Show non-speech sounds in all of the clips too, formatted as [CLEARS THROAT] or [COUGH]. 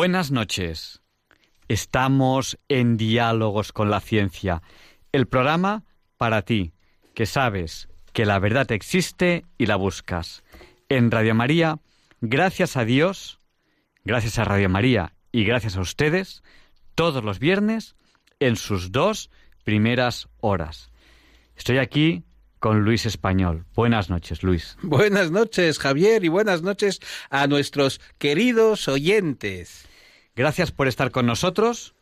Buenas noches. Estamos en Diálogos con la Ciencia, el programa para ti, que sabes que la verdad existe y la buscas. En Radio María, gracias a Dios, gracias a Radio María y gracias a ustedes, todos los viernes, en sus dos primeras horas. Estoy aquí con Luis Español. Buenas noches, Luis. Buenas noches, Javier, y buenas noches a nuestros queridos oyentes. Gracias por estar con nosotros.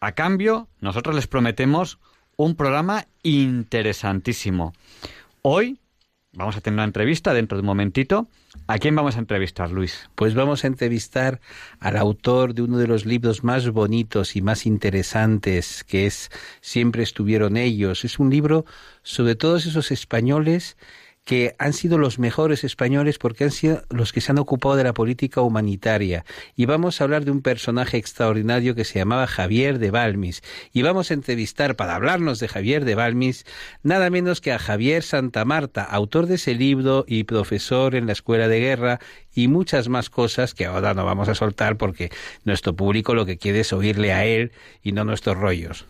A cambio, nosotros les prometemos un programa interesantísimo. Hoy vamos a tener una entrevista dentro de un momentito. ¿A quién vamos a entrevistar, Luis? Pues vamos a entrevistar al autor de uno de los libros más bonitos y más interesantes, que es Siempre estuvieron ellos. Es un libro sobre todos esos españoles que han sido los mejores españoles porque han sido los que se han ocupado de la política humanitaria. Y vamos a hablar de un personaje extraordinario que se llamaba Javier de Balmis. Y vamos a entrevistar, para hablarnos de Javier de Balmis, nada menos que a Javier Santa Marta, autor de ese libro y profesor en la Escuela de Guerra y muchas más cosas que ahora no vamos a soltar porque nuestro público lo que quiere es oírle a él y no nuestros rollos.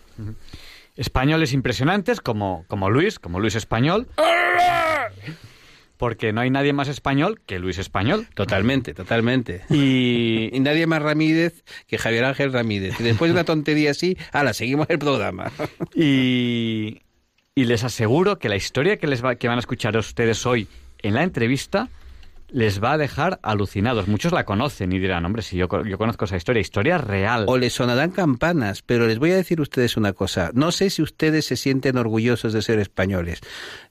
Españoles impresionantes como, como Luis, como Luis Español. Porque no hay nadie más español que Luis Español. Totalmente, totalmente. Y, Y nadie más Ramírez que Javier Ángel Ramírez. Y después de una tontería así, ala, seguimos el programa. y, y les aseguro que la historia que, les va, que van a escuchar ustedes hoy en la entrevista les va a dejar alucinados. Muchos la conocen y dirán, hombre, si yo, co- yo conozco esa historia, historia real. O les sonarán campanas, pero les voy a decir a ustedes una cosa. No sé si ustedes se sienten orgullosos de ser españoles.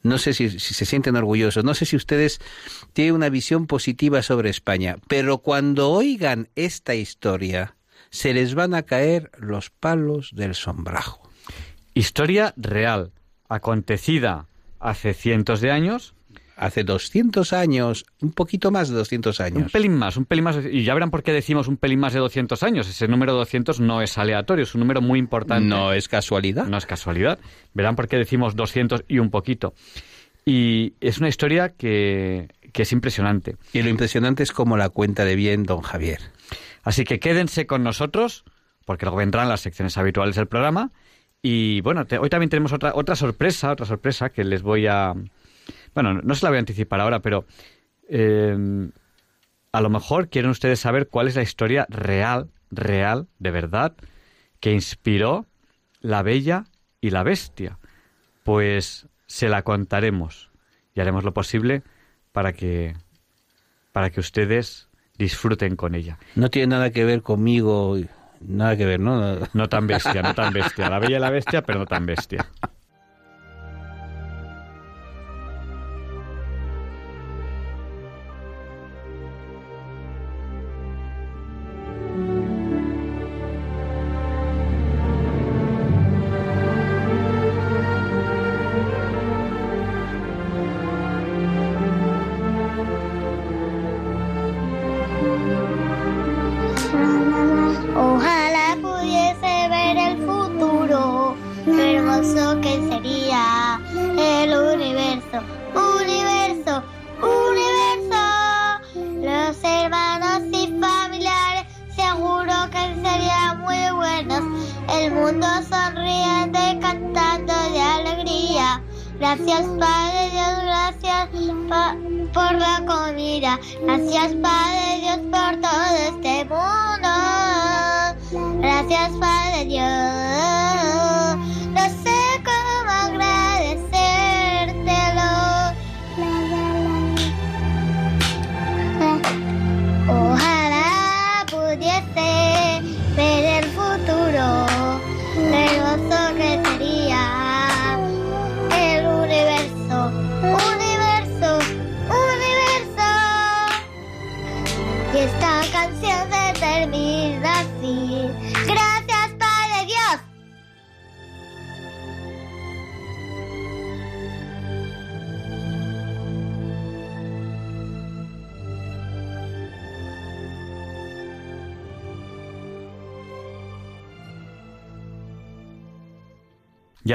No sé si, si se sienten orgullosos. No sé si ustedes tienen una visión positiva sobre España. Pero cuando oigan esta historia, se les van a caer los palos del sombrajo. Historia real, acontecida hace cientos de años, Hace 200 años, un poquito más de 200 un años. pelín más, un pelín más, y ya verán por qué decimos un pelín más de 200 años. Ese número 200 no es aleatorio, es un número muy importante. No es casualidad. No es casualidad. Verán por qué decimos 200 y un poquito. Y es una historia que, que es impresionante. Y lo impresionante es cómo la cuenta de bien don Javier. Así que quédense con nosotros, porque luego vendrán las secciones habituales del programa. Y bueno, te- hoy también tenemos otra, otra sorpresa, otra sorpresa que les voy a... Bueno, no se la voy a anticipar ahora, pero eh, a lo mejor quieren ustedes saber cuál es la historia real, real, de verdad, que inspiró La Bella y la Bestia. Pues se la contaremos y haremos lo posible para que, para que ustedes disfruten con ella. No tiene nada que ver conmigo, nada que ver, ¿no? No tan bestia, no tan bestia. La bella y la bestia, pero no tan bestia.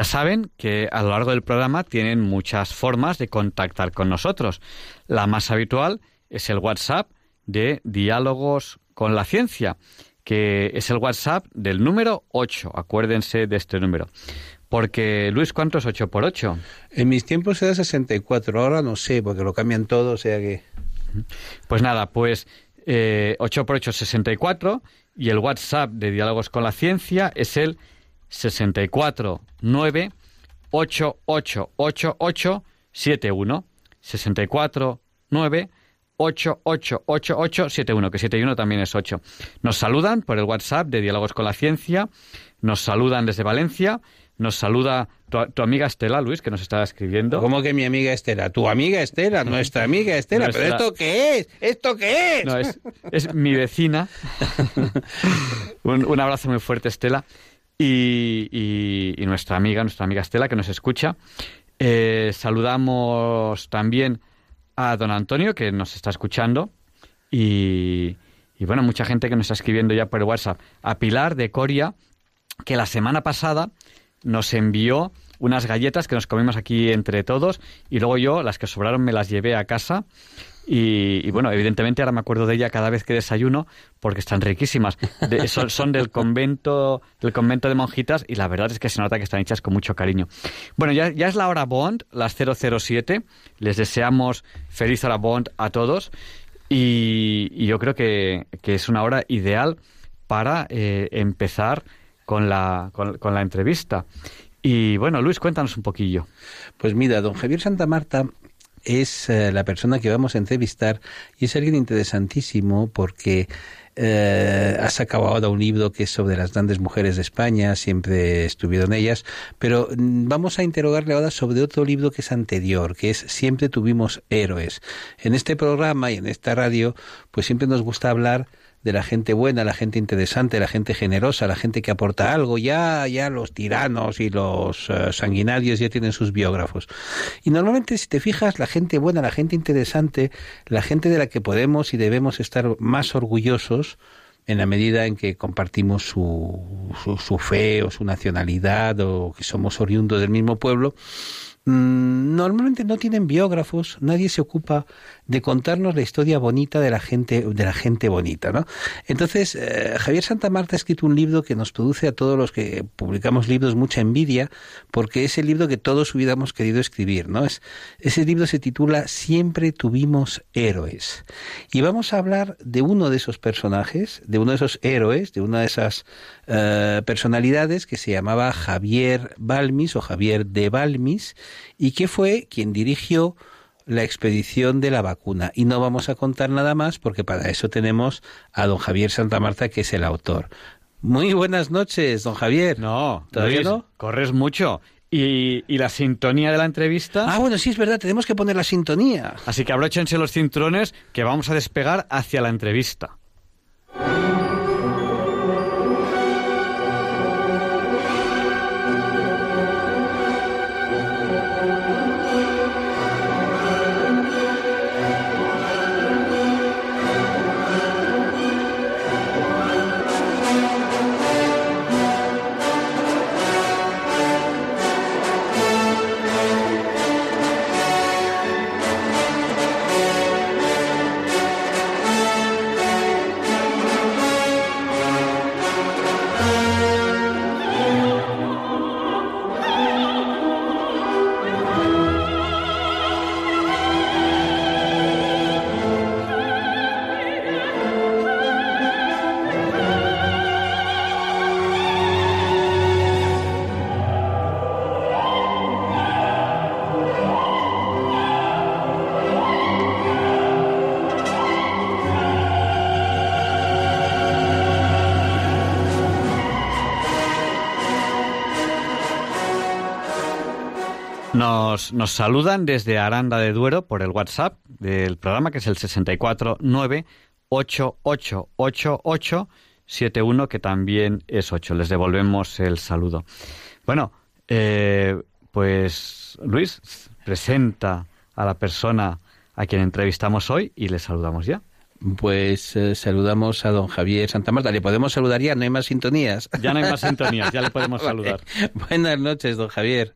Saben que a lo largo del programa tienen muchas formas de contactar con nosotros. La más habitual es el WhatsApp de Diálogos con la Ciencia, que es el WhatsApp del número 8. Acuérdense de este número. Porque, Luis, ¿cuánto es 8 por 8? En mis tiempos era 64, ahora no sé, porque lo cambian todo, o sea que... Pues nada, pues eh, 8 por 8 es 64 y el WhatsApp de Diálogos con la Ciencia es el 64 9 888871 64 9 888871 que 71 también es 8. Nos saludan por el WhatsApp de Diálogos con la Ciencia, nos saludan desde Valencia, nos saluda tu, amiga Estela, Luis, que nos está escribiendo. ¿Cómo que mi amiga Estela? Tu amiga Estela, nuestra amiga Estela. ¿Pero esto qué es? ¿Esto qué es? No, es, mi vecina. [LAUGHS] un, abrazo muy fuerte, Estela. Y, nuestra amiga, nuestra amiga Estela, que nos escucha. Eh, saludamos también a don Antonio, que nos está escuchando. Y, y bueno, mucha gente que nos está escribiendo ya por WhatsApp. A Pilar de Coria, que la semana pasada nos envió unas galletas que nos comimos aquí entre todos y luego yo, las que sobraron, me las llevé a casa. Y, bueno, evidentemente ahora me acuerdo de ella cada vez que desayuno porque están riquísimas. [LAUGHS] son, del convento del convento de monjitas y la verdad es que se nota que están hechas con mucho cariño. Bueno, ya, ya es la hora Bond, las 007. Les deseamos feliz hora Bond a todos y, yo creo que, es una hora ideal para eh, empezar con la, con, la entrevista. Y bueno, Luis, cuéntanos un poquillo. Pues mira, don Javier Santa Marta es eh, la persona que vamos a entrevistar y es alguien interesantísimo porque eh, ha sacado ahora un libro que es sobre las grandes mujeres de España, siempre estuvieron ellas, pero mm, vamos a interrogarle ahora sobre otro libro que es anterior, que es Siempre tuvimos héroes. En este programa y en esta radio, pues siempre nos gusta hablar de la gente buena, la gente interesante, la gente generosa, la gente que aporta algo. Ya, ya los tiranos y los eh, sanguinarios ya tienen sus biógrafos. Y normalmente, si te fijas, la gente buena, la gente interesante, la gente de la que podemos y debemos estar más orgullosos, en la medida en que compartimos su, su, su fe o su nacionalidad o que somos oriundos del mismo pueblo, Mm, normalmente no tienen biógrafos, nadie se ocupa de contarnos la historia bonita de la gente, de la gente bonita, ¿no? Entonces, eh, Javier Santa Marta ha escrito un libro que nos produce a todos los que publicamos libros mucha envidia, porque es el libro que todos hubiéramos querido escribir, ¿no? Es, ese libro se titula Siempre tuvimos héroes. Y vamos a hablar de uno de esos personajes, de uno de esos héroes, de una de esas eh, personalidades que se llamaba Javier Balmis o Javier de Balmis y que fue quien dirigió la expedición de la vacuna. Y no vamos a contar nada más porque para eso tenemos a don Javier Santa Marta, que es el autor. Muy buenas noches, don Javier. No, todavía no. Corres mucho. Y, y, la sintonía de la entrevista. Ah, bueno, sí, es verdad, tenemos que poner la sintonía. Así que abróchense los cinturones que vamos a despegar hacia la entrevista. Nos, saludan desde Aranda de Duero por el WhatsApp del programa, que es el 649888871, que también es 8. Les devolvemos el saludo. Bueno, eh, pues Luis, presenta a la persona a quien entrevistamos hoy y le saludamos ya. Pues eh, saludamos a don Javier Santa Marta. ¿Le podemos saludar ya? ¿No hay más sintonías? Ya no hay más sintonías, ya le podemos [LAUGHS] saludar. Buenas noches, don Javier.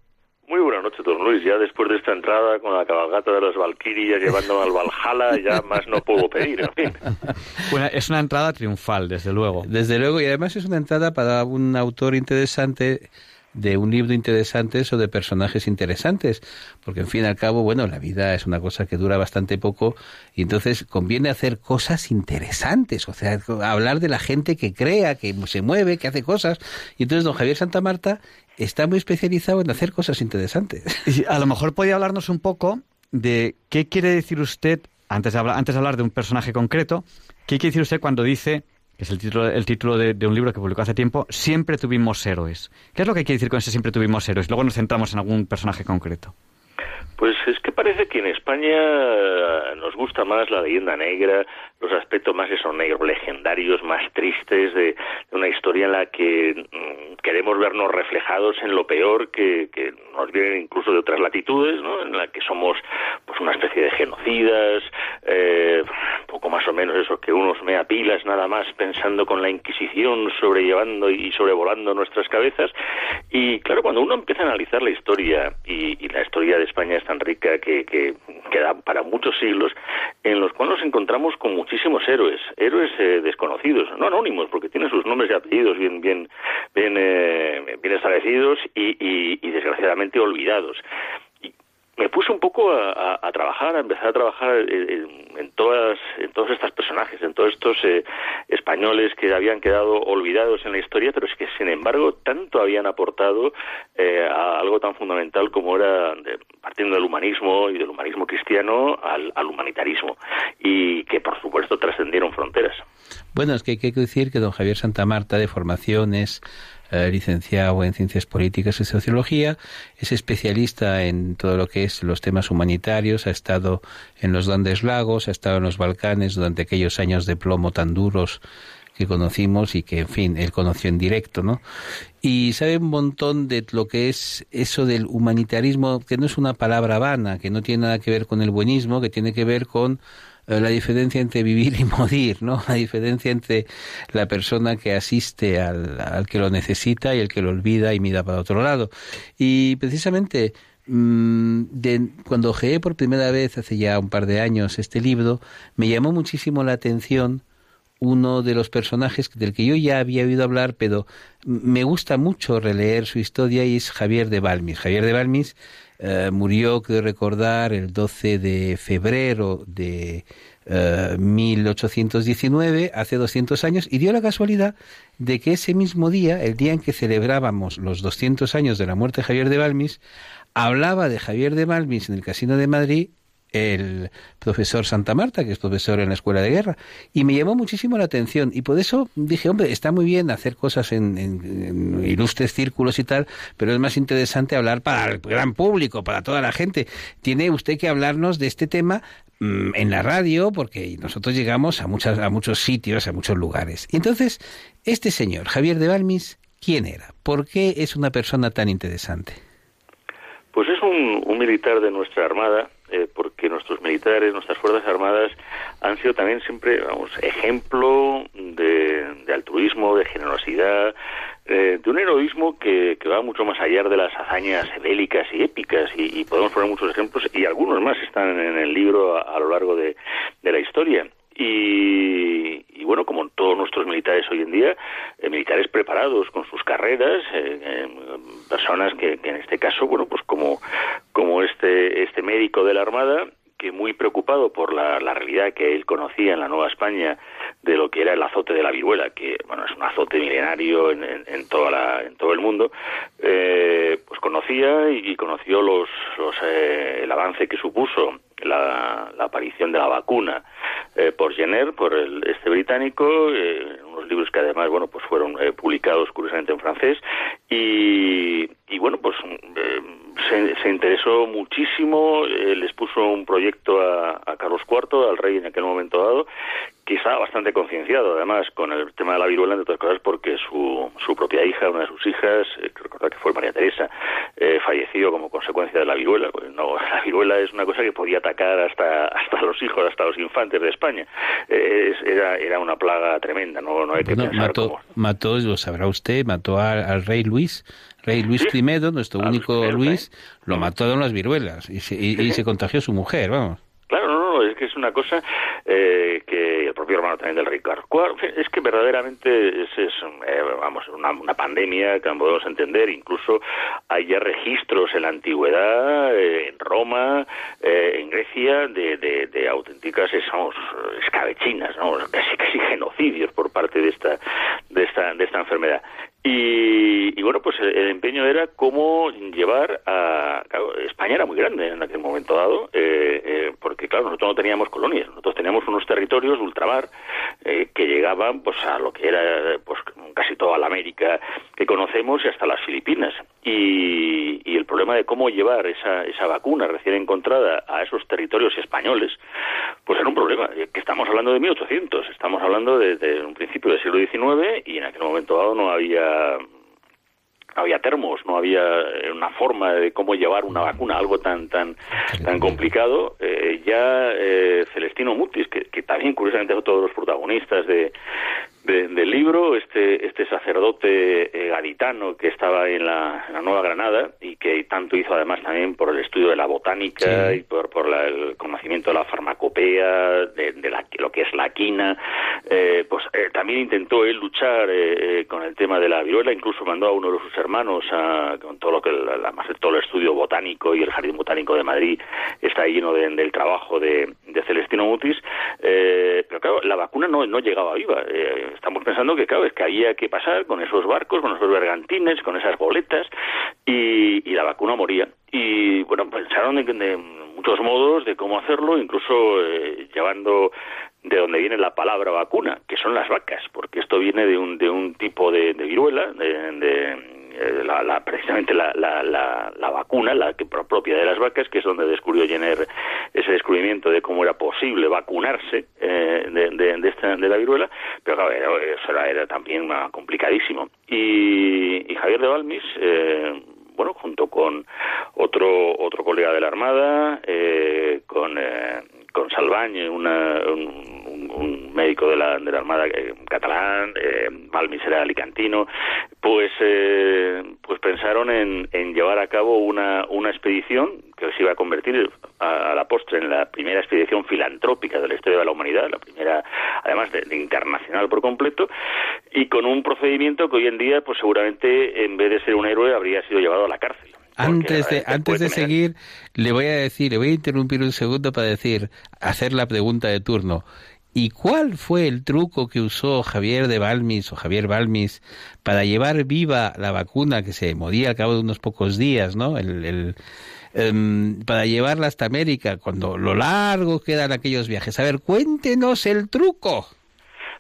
Muy buenas noches, don Luis. Ya después de esta entrada con la cabalgata de las Valquirias llevándome al Valhalla, ya más no puedo pedir, en fin. [LAUGHS] Bueno, es una entrada triunfal, desde luego. Desde luego, y además es una entrada para un autor interesante de un libro interesante o de personajes interesantes, porque en fin y al cabo, bueno, la vida es una cosa que dura bastante poco y entonces conviene hacer cosas interesantes, o sea, hablar de la gente que crea, que se mueve, que hace cosas. Y entonces don Javier Santa Marta está muy especializado en hacer cosas interesantes. A lo mejor podría hablarnos un poco de qué quiere decir usted, antes de antes de, hablar de un personaje concreto, qué quiere decir usted cuando dice es el título, el título de, de, un libro que publicó hace tiempo, Siempre tuvimos héroes. ¿Qué es lo que quiere decir con ese Siempre tuvimos héroes? Luego nos centramos en algún personaje concreto. Pues es que parece que en España nos gusta más la leyenda negra, los aspectos más esos negros legendarios, más tristes de, una historia en la que mmm, queremos vernos reflejados en lo peor que, nos vienen incluso de otras latitudes, ¿no? En la que somos pues una especie de genocidas, eh, poco más o menos eso, que unos mea pilas nada más pensando con la Inquisición sobrellevando y sobrevolando nuestras cabezas. Y claro, cuando uno empieza a analizar la historia, y, y la historia de España es tan rica que, que, que da para muchos siglos, en los cuales nos encontramos con muchísimos héroes, héroes eh, desconocidos, no anónimos, porque tienen sus nombres y apellidos bien, bien, bien, eh, bien establecidos y, y, y, desgraciadamente olvidados. Me puse un poco a, trabajar, a empezar a trabajar en, todas, en todos estos personajes, en todos estos eh, españoles que habían quedado olvidados en la historia, pero es que sin embargo tanto habían aportado eh, a algo tan fundamental como era de, partiendo del humanismo y del humanismo cristiano al, al humanitarismo y que por supuesto trascendieron fronteras. Bueno, es que hay que decir que don Javier Santa Marta de formación es eh, licenciado en Ciencias Políticas y Sociología, es especialista en todo lo que es los temas humanitarios, ha estado en los Grandes Lagos, ha estado en los Balcanes durante aquellos años de plomo tan duros que conocimos y que, en fin, él conoció en directo, ¿no? Y sabe un montón de lo que es eso del humanitarismo, que no es una palabra vana, que no tiene nada que ver con el buenismo, que tiene que ver con la diferencia entre vivir y morir, ¿no? La diferencia entre la persona que asiste al, que lo necesita y el que lo olvida y mira para otro lado. Y precisamente mmm, de, cuando ojeé por primera vez hace ya un par de años este libro, me llamó muchísimo la atención uno de los personajes del que yo ya había oído hablar, pero me gusta mucho releer su historia y es Javier de Balmis. Javier de Balmis eh, murió, creo recordar, el 12 de febrero de eh, 1819, hace 200 años, y dio la casualidad de que ese mismo día, el día en que celebrábamos los 200 años de la muerte de Javier de Balmis, hablaba de Javier de Balmis en el Casino de Madrid el profesor Santa Marta, que es profesor en la Escuela de Guerra, y me llamó muchísimo la atención. Y por eso dije, hombre, está muy bien hacer cosas en, en, ilustres círculos y tal, pero es más interesante hablar para el gran público, para toda la gente. Tiene usted que hablarnos de este tema mmm, en la radio, porque nosotros llegamos a, muchas, a muchos sitios, a muchos lugares. Y entonces, este señor, Javier de Balmis, ¿quién era? ¿Por qué es una persona tan interesante? Pues es un, un militar de nuestra Armada, eh, porque nuestros militares, nuestras Fuerzas Armadas han sido también siempre, vamos, ejemplo de, de altruismo, de generosidad, eh, de un heroísmo que, va mucho más allá de las hazañas bélicas y épicas, y, podemos poner muchos ejemplos, y algunos más están en el libro a, lo largo de, de la historia. Y, y, bueno, como todos nuestros militares hoy en día, eh, militares preparados con sus carreras, eh, eh, personas que, que, en este caso, bueno, pues como, como este, este médico de la Armada, que muy preocupado por la, la, realidad que él conocía en la Nueva España de lo que era el azote de la viruela, que bueno es un azote milenario en, en, en la, en todo el mundo, eh, pues conocía y, conoció los, los eh, el avance que supuso la, aparición de la vacuna eh, por Jenner, por el, este británico, eh, unos libros que además bueno pues fueron publicados curiosamente en francés y, y bueno pues se, se, interesó muchísimo, les puso un proyecto a, a, Carlos IV, al rey en aquel momento dado, que estaba bastante concienciado, además, con el tema de la viruela, entre otras cosas, porque su, su propia hija, una de sus hijas, eh, recordad que fue María Teresa, eh, falleció como consecuencia de la viruela. Pues no, [LAUGHS] la viruela es una cosa que podía atacar hasta, hasta los hijos, hasta los infantes de España. Eh, era, era una plaga tremenda, no, no hay que pensar mató, mató, lo sabrá usted, mató al, rey Luis, rey Luis I, nuestro único Luis, lo mató de las viruelas y se, y se contagió su mujer, vamos. Claro, no, no, es que es una cosa eh, que el propio hermano también del Ricardo. Es que verdaderamente es, eh, vamos, una, una, pandemia que podemos entender. Incluso hay ya registros en la antigüedad, eh, en Roma, en Grecia, de, de, auténticas escabechinas, ¿no? casi, casi genocidios por parte de esta, de esta, de esta enfermedad. Y, bueno, pues el, empeño era cómo llevar a... España era muy grande en aquel momento dado, eh, eh, porque claro, nosotros no teníamos colonias, nosotros teníamos unos territorios de ultramar eh, que llegaban pues a lo que era pues casi toda la América que conocemos y hasta las Filipinas. Y, y el problema de cómo llevar esa, esa vacuna recién encontrada a esos territorios españoles, pues era un problema, que estamos hablando de 1800, estamos hablando de, de un principio del siglo XIX y en aquel momento dado no había había termos, no había eh, una forma de cómo llevar una vacuna, algo tan tan tan complicado. Eh, ya eh, Celestino Mutis, que, también curiosamente son todos los protagonistas de, del libro, este, este sacerdote eh, gaditano que estaba en la, Nueva Granada y que tanto hizo además también por el estudio de la botánica y por, por el conocimiento de la farmacopea, de, la, lo que es la quina, eh, pues eh, también intentó él luchar con el tema de la viruela, incluso mandó a uno de sus hermanos a, con todo lo que la, todo el estudio botánico y el Jardín Botánico de Madrid está lleno del trabajo de, de Celestino Mutis, pero claro, la vacuna no, no llegaba viva estamos pensando que, claro, es que había que pasar con esos barcos, con esos bergantines, con esas boletas, y, la vacuna moría. Y, bueno, pensaron de, muchos modos de cómo hacerlo, incluso eh, llevando de donde viene la palabra vacuna, que son las vacas, porque esto viene de un, de un tipo de, viruela, de la, precisamente la, la, la, vacuna, la que propia de las vacas, que es donde descubrió Jenner ese descubrimiento de cómo era posible vacunarse eh, de, de, esta, de, la viruela, pero claro, eso era, también complicadísimo. Y, Javier de Balmis, eh, bueno, junto con otro otro colega de la Armada, con con Salvañ, una, un, médico de la, de la Armada eh, catalán, eh, Balmis alicantino, pues, eh, pues pensaron en, en, llevar a cabo una, una expedición que se iba a convertir a, la postre en la primera expedición filantrópica de la historia de la humanidad, la primera, además de, internacional por completo, y con un procedimiento que hoy en día, pues seguramente, en vez de ser un héroe, habría sido llevado a la cárcel. Antes de, antes de seguir, le voy a decir, le voy a interrumpir un segundo para decir, hacer la pregunta de turno. ¿Y cuál fue el truco que usó Javier de Balmis o Javier Balmis para llevar viva la vacuna que se moría al cabo de unos pocos días, ¿no? El, el em, para llevarla hasta América, cuando lo largo quedan aquellos viajes. A ver, cuéntenos el truco.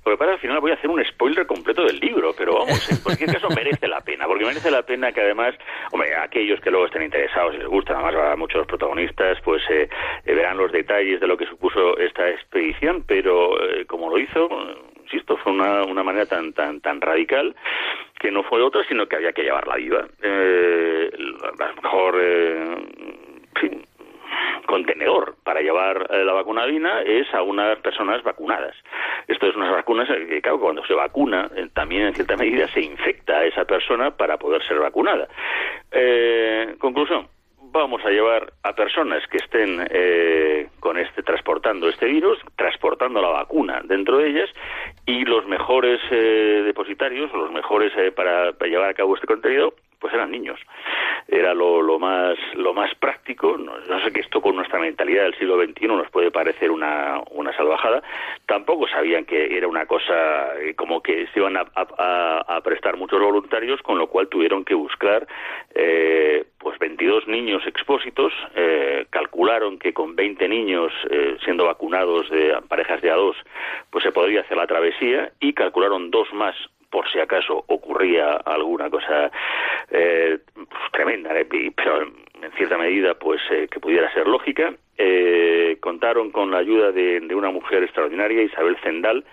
Porque para al final voy a hacer un spoiler completo del libro, pero vamos, en cualquier caso merece la pena, porque merece la pena que además, hombre, aquellos que luego estén interesados y les gusta, además a muchos protagonistas, pues eh, eh, verán los detalles de lo que supuso esta expedición, pero eh, como lo hizo, insisto, fue una, una manera tan, tan, tan radical que no fue otra, sino que había que llevarla viva. Eh, a lo mejor, fin, contenedor para llevar eh, la vacuna vacunadina es a unas personas vacunadas. Esto es unas vacunas que, claro, cuando se vacuna, eh, también en cierta medida se infecta a esa persona para poder ser vacunada. Eh, conclusión, vamos a llevar a personas que estén con este transportando este virus, transportando la vacuna dentro de ellas y los mejores depositarios, los mejores para, llevar a cabo este contenido, pues eran niños. Era lo, lo más lo más práctico. No, sé que esto con nuestra mentalidad del siglo XXI nos puede parecer una, una salvajada. Tampoco sabían que era una cosa eh, como que se iban a, a, prestar muchos voluntarios, con lo cual tuvieron que buscar eh, pues 22 niños expósitos. Eh, calcularon que con 20 niños eh, siendo vacunados de parejas de a dos, pues se podría hacer la travesía y calcularon dos más por si acaso ocurría alguna cosa eh, tremenda, ¿eh? pero en cierta medida pues eh, que pudiera ser lógica. Contaron con la ayuda de, una mujer extraordinaria, Isabel Zendal,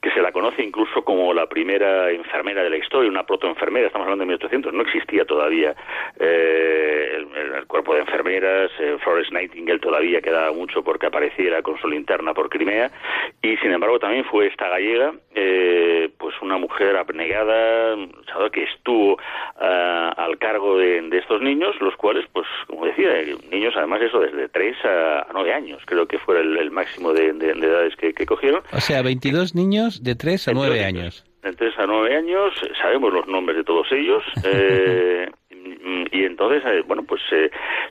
que se la conoce incluso como la primera enfermera de la historia, una protoenfermera, estamos hablando de 1800, no existía todavía eh, el, cuerpo de enfermeras, eh, Florence Nightingale todavía quedaba mucho porque apareciera con su linterna por Crimea, y sin embargo también fue esta gallega, eh, pues una mujer abnegada, que estuvo uh, al cargo de, de, estos niños, los cuales, pues como decía, niños además eso desde 3 a, 9 años, creo que fue el, el máximo de, de, de edades que, que, cogieron. O sea, 22 niños de 3 a 9 años. De 3 a 9 años, sabemos los nombres de todos ellos. [LAUGHS] Eh, y entonces, eh, bueno, pues eh,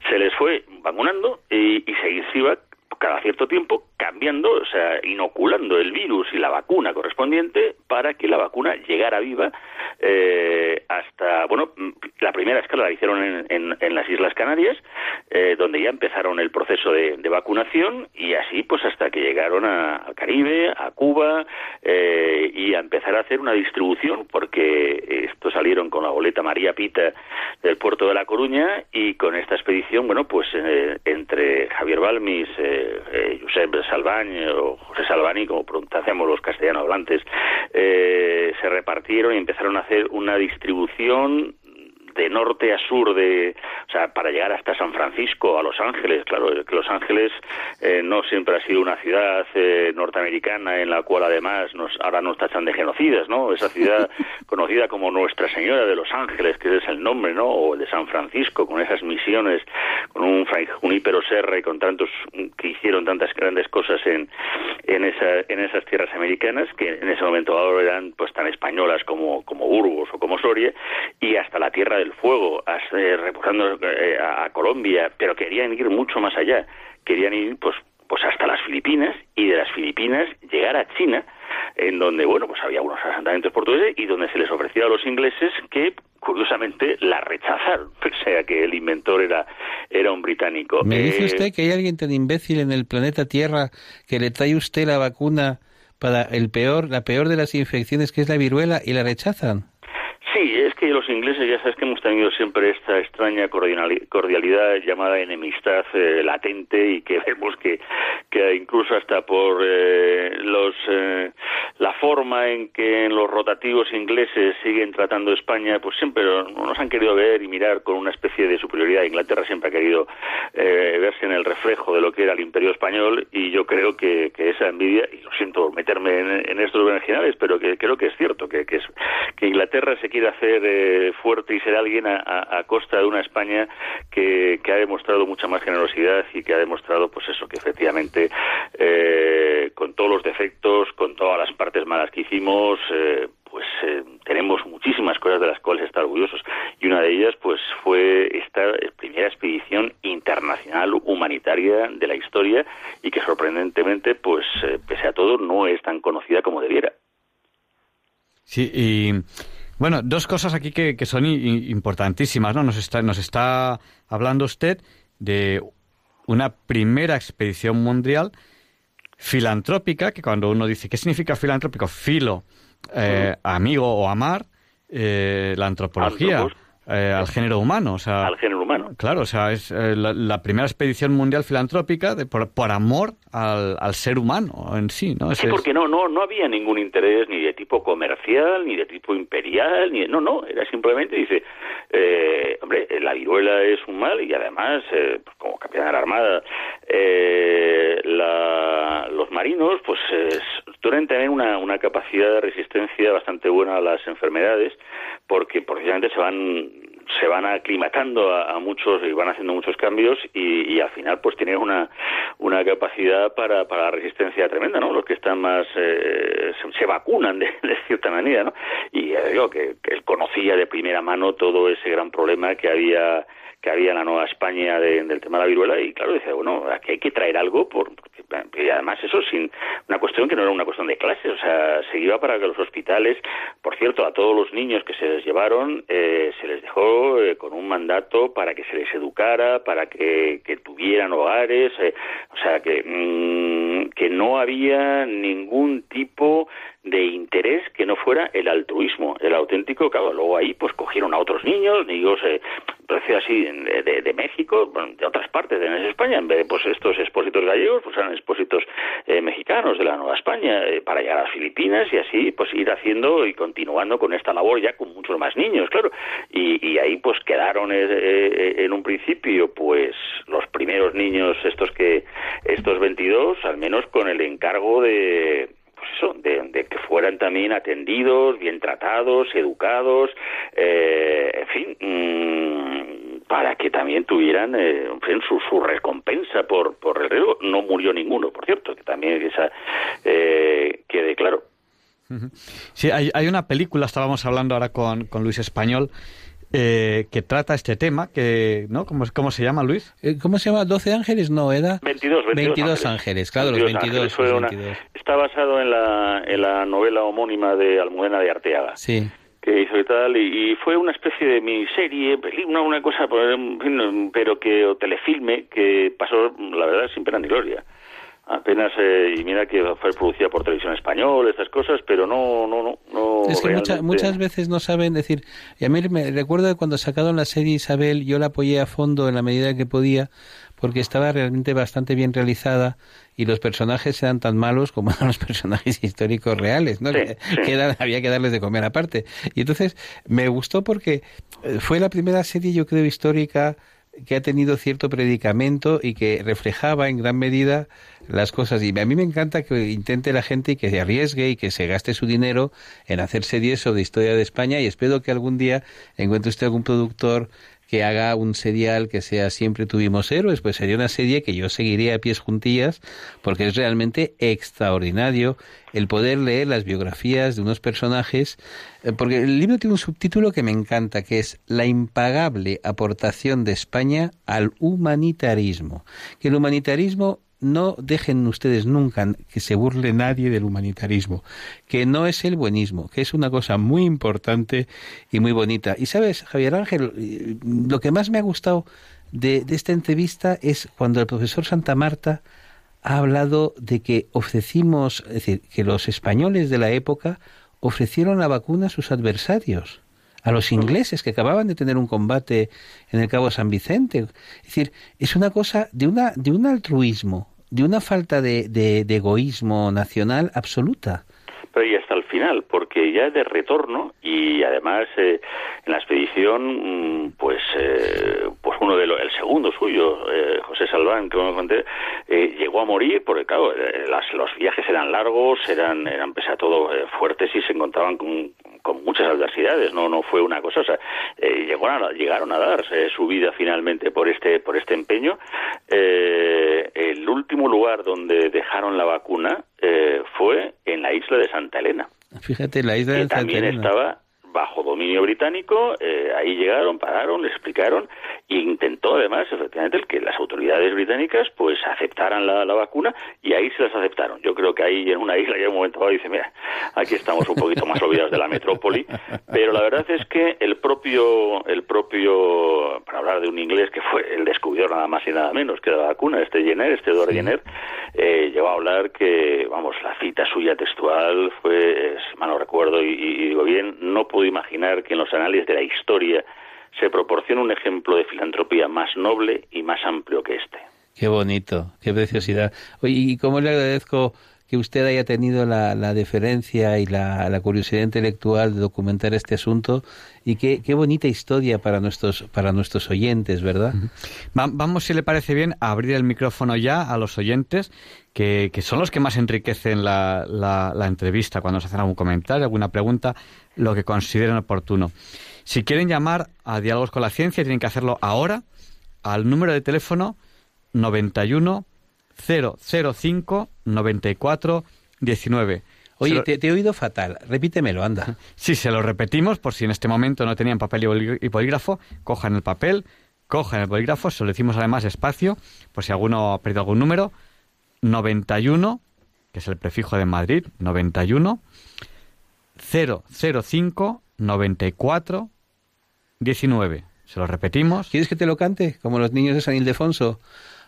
se les fue vacunando y, y se iba cada cierto tiempo cambiando, o sea, inoculando el virus y la vacuna correspondiente para que la vacuna llegara viva eh, hasta, bueno, la primera escala la hicieron en, en, las Islas Canarias, eh, donde ya empezaron el proceso de, vacunación y así pues hasta que llegaron a, al Caribe, a Cuba eh, y a empezar a hacer una distribución porque estos salieron con la boleta María Pita del puerto de La Coruña y con esta expedición, bueno, pues eh, entre Javier Balmis, eh, Josep Salvani o José Salvani, como pronunciamos los castellanos hablantes, eh, se repartieron y empezaron a hacer una distribución de norte a sur de o sea para llegar hasta San Francisco a Los Ángeles. Claro que Los Ángeles eh, no siempre ha sido una ciudad eh, norteamericana en la cual además nos ahora nos tachan de genocidas no esa ciudad [LAUGHS] conocida como Nuestra Señora de Los Ángeles que es el nombre no o el de San Francisco con esas misiones con un Junípero Serra y con tantos que hicieron tantas grandes cosas en en esa en esas tierras americanas que en ese momento ahora eran pues tan españolas como como Burgos o como Soria y hasta la tierra del fuego, eh, repujando eh, a, a Colombia, pero querían ir mucho más allá, querían ir pues pues hasta las Filipinas y de las Filipinas llegar a China, en donde, bueno, pues había unos asentamientos portugueses y donde se les ofrecía a los ingleses que curiosamente la rechazaron, [LAUGHS] o sea que el inventor era, era un británico. ¿Me dice usted que hay alguien tan imbécil en el planeta Tierra que le trae usted la vacuna para el peor, la peor de las infecciones que es la viruela y la rechazan? Sí, que los ingleses ya sabes que hemos tenido siempre esta extraña cordialidad llamada enemistad eh, latente y que [LAUGHS] vemos que, que incluso hasta por eh, los eh, la forma en que los rotativos ingleses siguen tratando España, pues siempre nos han querido ver y mirar con una especie de superioridad. Inglaterra siempre ha querido verse en el reflejo de lo que era el imperio español y yo creo que, que esa envidia, y lo siento meterme en, en estos originales, pero que creo que es cierto, que, que, es, que Inglaterra se quiere hacer fuerte y ser alguien a, costa de una España que, que, ha demostrado mucha más generosidad y que ha demostrado, pues eso, que efectivamente, eh, con todos los defectos, con todas las partes malas que hicimos, eh, pues eh, tenemos muchísimas cosas de las cuales estar orgullosos y una de ellas pues fue esta primera expedición internacional humanitaria de la historia y que sorprendentemente pues eh, pese a todo no es tan conocida como debiera. Sí, y bueno, dos cosas aquí que, que son importantísimas, ¿no? Nos está, nos está hablando usted de una primera expedición mundial filantrópica, que cuando uno dice, ¿qué significa filantrópico? Filo, eh, amigo o amar, eh, la antropología. Antropos eh, al género humano. O sea, al género humano. Claro, o sea, es eh, la, la, primera expedición mundial filantrópica de, por, por, amor al, al, ser humano en sí, ¿no? Ese sí, porque no, no, no había ningún interés ni de tipo comercial, ni de tipo imperial, ni de, no, no, era simplemente, dice, eh, hombre, la viruela es un mal y además, eh, pues como capitán de la Armada, eh, la, los marinos, pues suelen tener una, una capacidad de resistencia bastante buena a las enfermedades, porque precisamente se van se van aclimatando a, muchos y van haciendo muchos cambios y, y, al final pues tienen una, una capacidad para, para resistencia tremenda, ¿no? Los que están más eh, se, se, vacunan de, cierta manera, ¿no? Y eh, digo que, que, él conocía de primera mano todo ese gran problema que había que había en la Nueva España de, del tema de la viruela y claro, decía, bueno, aquí hay que traer algo por, y además eso sin una cuestión que no era una cuestión de clases, o sea, se iba para que los hospitales, por cierto, a todos los niños que se les llevaron, eh, se les dejó eh, con un mandato para que se les educara, para que, que tuvieran hogares, eh, o sea, que, mmm, que no había ningún tipo de interés que no fuera el altruismo, el auténtico, claro, luego ahí pues cogieron a otros niños, niños eh, así, de, de, México, de otras partes de España, en vez de pues estos expósitos gallegos, pues eran expósitos eh, mexicanos de la Nueva España, eh, para llegar a las Filipinas y así pues ir haciendo y continuando con esta labor ya con muchos más niños, claro. Y, y ahí pues quedaron eh, en un principio pues los primeros niños estos que, estos 22, al menos con el encargo de pues eso, de, que fueran también atendidos, bien tratados, educados, eh, en fin, mm, para que también tuvieran eh, su, su, recompensa por, por el riesgo. No murió ninguno, por cierto, que también esa eh, quede claro. Sí, hay, hay una película, estábamos hablando ahora con, con Luis Español, eh, que trata este tema, que ¿no? ¿Cómo, cómo se llama, Luis? Eh, ¿Cómo se llama? ¿12 ángeles? No, era... 22, 22, ángeles. claro, los 22. está basado en la, en la novela homónima de Almudena de Arteaga. Sí que hizo y tal, y, fue una especie de miniserie, una, una cosa, pero que, o telefilme, que pasó, la verdad, sin pena ni gloria apenas eh, y mira que fue producida por televisión española estas cosas pero no no no, es que muchas veces no saben decir y a mí me recuerdo cuando sacaron la serie Isabel yo la apoyé a fondo en la medida que podía porque estaba realmente bastante bien realizada y los personajes eran tan malos como eran [LAUGHS] los personajes históricos reales, ¿no? que, había que darles de comer aparte. Y entonces me gustó porque eh, fue la primera serie, yo creo, histórica que ha tenido cierto predicamento y que reflejaba en gran medida las cosas. Y a mí me encanta que intente la gente y que se arriesgue y que se gaste su dinero en hacer series sobre historia de España y espero que algún día encuentre usted algún productor que haga un serial que sea Siempre tuvimos héroes, pues sería una serie que yo seguiría a pies juntillas porque es realmente extraordinario el poder leer las biografías de unos personajes, eh, porque el libro tiene un subtítulo que me encanta, que es La impagable aportación de España al humanitarismo. Que el humanitarismo no dejen ustedes nunca que se burle nadie del humanitarismo, que no es el buenismo, que es una cosa muy importante y muy bonita. Y sabes, Javier Ángel, eh, lo que más me ha gustado de, de esta entrevista es cuando el profesor Santa Marta ha hablado de que ofrecimos, es decir, que los españoles de la época ofrecieron la vacuna a sus adversarios a los ingleses que acababan de tener un combate en el Cabo San Vicente. Es decir, es una cosa de, una, de un altruismo, de una falta de, de, egoísmo nacional absoluta. Pero y hasta el final, porque ya de retorno y además eh, en la expedición, mm, pues eh, pues uno de los, el segundo suyo, eh, José Salván, que me conté, llegó a morir porque claro, las, los viajes eran largos, eran, eran pese a todo fuertes y se encontraban con, con muchas adversidades, no no fue una cosa, o sea, eh, llegaron, a, llegaron a darse su vida finalmente por este por este empeño. Eh, el último lugar donde dejaron la vacuna eh, fue en la isla de Santa Elena. Fíjate, la isla de Santa también estaba bajo dominio británico, eh, ahí llegaron, pararon, le explicaron e intentó además efectivamente el que las autoridades británicas pues aceptaran la, vacuna y ahí se las aceptaron. Yo creo que ahí en una isla ya un momento dado dice, mira, aquí estamos un poquito más olvidados de la metrópoli, pero la verdad es que el propio, el propio, para hablar de un inglés que fue el descubridor nada más y nada menos que la vacuna, este Jenner, este Edward Jenner, eh, llegó a hablar que, vamos, la cita suya textual fue, si mal no recuerdo y, y digo bien, no pudo imaginar que en los anales de la historia se proporciona un ejemplo de filantropía más noble y más amplio que este. Qué bonito, qué preciosidad. Oye, y cómo le agradezco que usted haya tenido la, deferencia y la, curiosidad intelectual de documentar este asunto y qué, qué bonita historia para nuestros, para nuestros oyentes, ¿verdad? vamos, si le parece bien, a abrir el micrófono ya a los oyentes, que, que son los que más enriquecen la, la, entrevista cuando se hacen algún comentario, alguna pregunta, lo que consideren oportuno. Si quieren llamar a Diálogos con la Ciencia, tienen que hacerlo ahora al número de teléfono 91 005 94 19. Oye, te, he oído fatal. Repítemelo, anda. Sí, se lo repetimos por si en este momento no tenían papel y polígrafo. Cojan el papel, cojan el polígrafo, se lo decimos además espacio, por si alguno ha perdido algún número. 91, que es el prefijo de Madrid, 91 005 94 19. Se lo repetimos. ¿Quieres que te lo cante? Como los niños de San Ildefonso.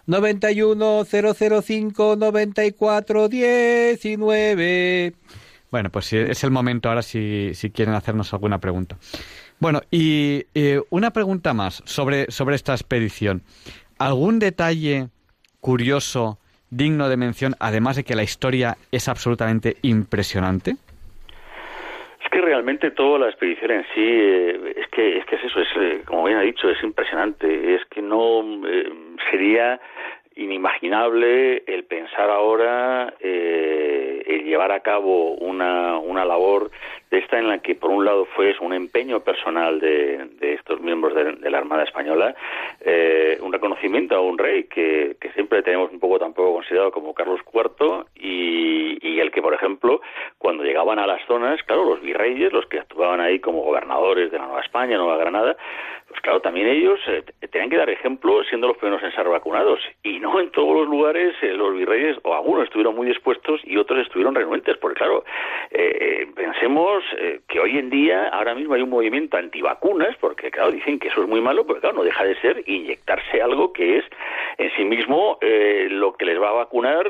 91 005 94 19. Bueno, pues es el momento ahora si, si quieren hacernos alguna pregunta. Bueno, y eh, una pregunta más sobre, sobre esta expedición. ¿Algún detalle curioso, digno de mención, además de que la historia es absolutamente impresionante? Realmente toda la expedición en sí, eh, es que es que es eso, es eh, como bien ha dicho, es impresionante. Es que no eh, sería inimaginable el pensar ahora eh, el llevar a cabo una, una labor de esta en la que por un lado fue un empeño personal de, de estos miembros de, de la Armada Española, eh, un reconocimiento a un rey que, que, siempre tenemos un poco tampoco considerado como Carlos IV y, y, el que, por ejemplo, cuando llegaban a las zonas, claro, los virreyes, los que actuaban ahí como gobernadores de la Nueva España, Nueva Granada, pues claro, también ellos eh, tenían que dar ejemplo siendo los primeros en ser vacunados. Y no en todos los lugares eh, los virreyes, o algunos estuvieron muy dispuestos y otros estuvieron renuentes. Porque claro, eh, pensemos eh, que hoy en día, ahora mismo hay un movimiento antivacunas, porque claro, dicen que eso es muy malo, pero claro, no deja de ser inyectarse algo que es en sí mismo eh, lo que les va a vacunar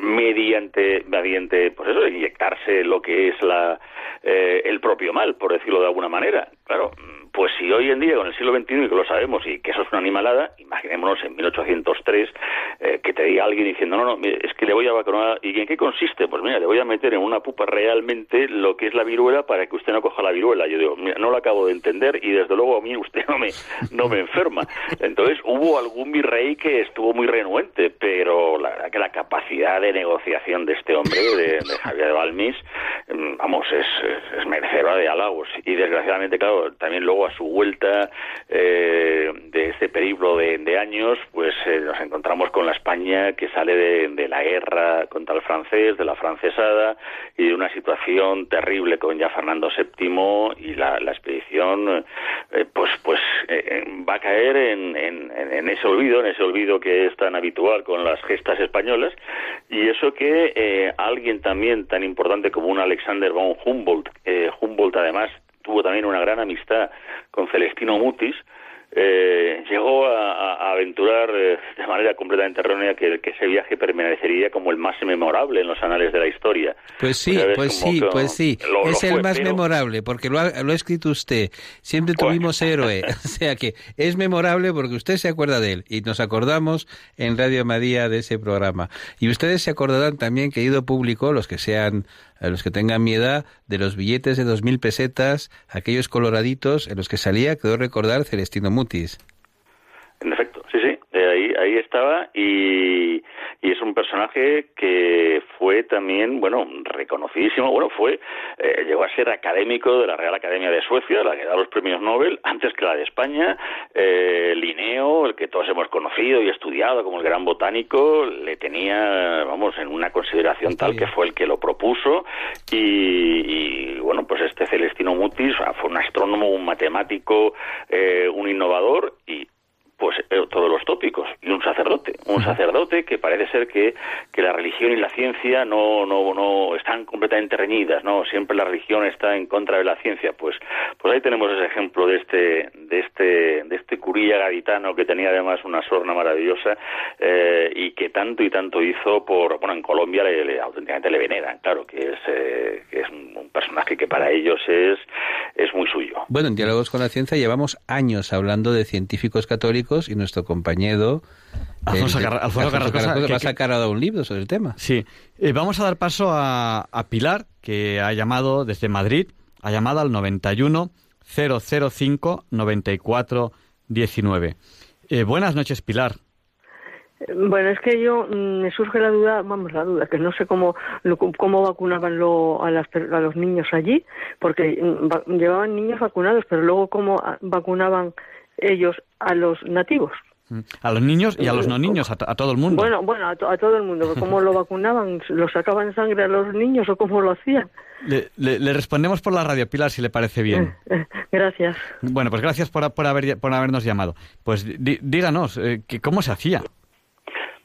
mediante, mediante, pues eso, inyectarse lo que es la, el propio mal, por decirlo de alguna manera. Claro, pues si hoy en día, con el siglo XXI, que lo sabemos, y que eso es una animalada, imaginémonos en 1803 eh, que te diga alguien diciendo, no, no, es que le voy a vacunar, ¿y en qué consiste? Pues mira, le voy a meter en una pupa realmente lo que es la viruela para que usted no coja la viruela. Yo digo, mira, no lo acabo de entender y desde luego a mí usted no me, no me enferma. Entonces hubo algún virrey que estuvo muy renuente, pero la verdad que la capacidad de negociación de este hombre, de, de Javier de Balmis, vamos, es, es, es merecedora de halagos. Y desgraciadamente, claro, también luego a su vuelta eh, de este periplo de, de años, pues eh, nos encontramos con la España que sale de, de, la guerra contra el francés, de la francesada y de una situación terrible con ya Fernando VII y la, expedición, eh, pues pues va a caer en, en, en, ese olvido, en ese olvido que es tan habitual con las gestas españolas y eso que alguien también tan importante como un Alexander von Humboldt, Humboldt además tuvo también una gran amistad con Celestino Mutis, eh, llegó a, a aventurar eh, de manera completamente errónea que, que, ese viaje permanecería como el más memorable en los anales de la historia. Pues sí, pues sí, pues sí. Lo, es lo el más pero... memorable porque lo ha, lo ha, escrito usted. Siempre tuvimos héroe. [LAUGHS] o sea que es memorable porque usted se acuerda de él y nos acordamos en Radio María de ese programa. Y ustedes se acordarán también, querido público, los que sean a los que tengan mi edad, de los billetes de dos mil pesetas, aquellos coloraditos en los que salía, quedó recordar Celestino Mutis. En efecto, sí, sí, eh, ahí, ahí estaba y, y es un personaje que fue también, bueno, reconocidísimo, bueno, fue, eh, llegó a ser académico de la Real Academia de Suecia, la que da los premios Nobel, antes que la de España, eh, Linneo, el que todos hemos conocido y estudiado como el gran botánico, le tenía, vamos, en una consideración tal que fue el que lo propuso. Y, y bueno, pues este Celestino Mutis fue un astrónomo, un matemático, eh, un innovador y pues eh, todos los tópicos. Y un sacerdote un sacerdote que parece ser que, que la religión y la ciencia no, no, no están completamente reñidas no siempre la religión está en contra de la ciencia. Pues pues ahí tenemos ese ejemplo de este de este de este curilla gaditano que tenía además una sorna maravillosa eh, y que tanto y tanto hizo por bueno en Colombia le, le auténticamente le veneran claro que es eh, que es un personaje que para ellos es es muy suyo. Bueno en diálogos con la ciencia llevamos años hablando de científicos católicos y nuestro compañero Alfonso, Car Alfonso, Alfonso Carrasco, que va a sacar ahora un libro sobre el tema. Sí, eh, vamos a dar paso a, a, Pilar, que ha llamado desde Madrid, ha llamado al 91 005 94 19. Eh, buenas noches, Pilar. Bueno, es que yo mm, me surge la duda, vamos, la duda, que no sé cómo cómo vacunaban lo, a, las, a los niños allí, porque mm, llevaban niños vacunados, pero luego cómo ah, vacunaban ellos a los nativos. A los niños y a los no niños, a, a todo el mundo. Bueno, bueno, a, to, a todo el mundo. ¿Cómo lo vacunaban? ¿Lo sacaban sangre a los niños o cómo lo hacían? Le, le, le, respondemos por la radio, Pilar, si le parece bien. [LAUGHS] Gracias. Bueno, pues gracias por, por, haber, por habernos llamado. Pues di, díganos, eh, ¿cómo se hacía?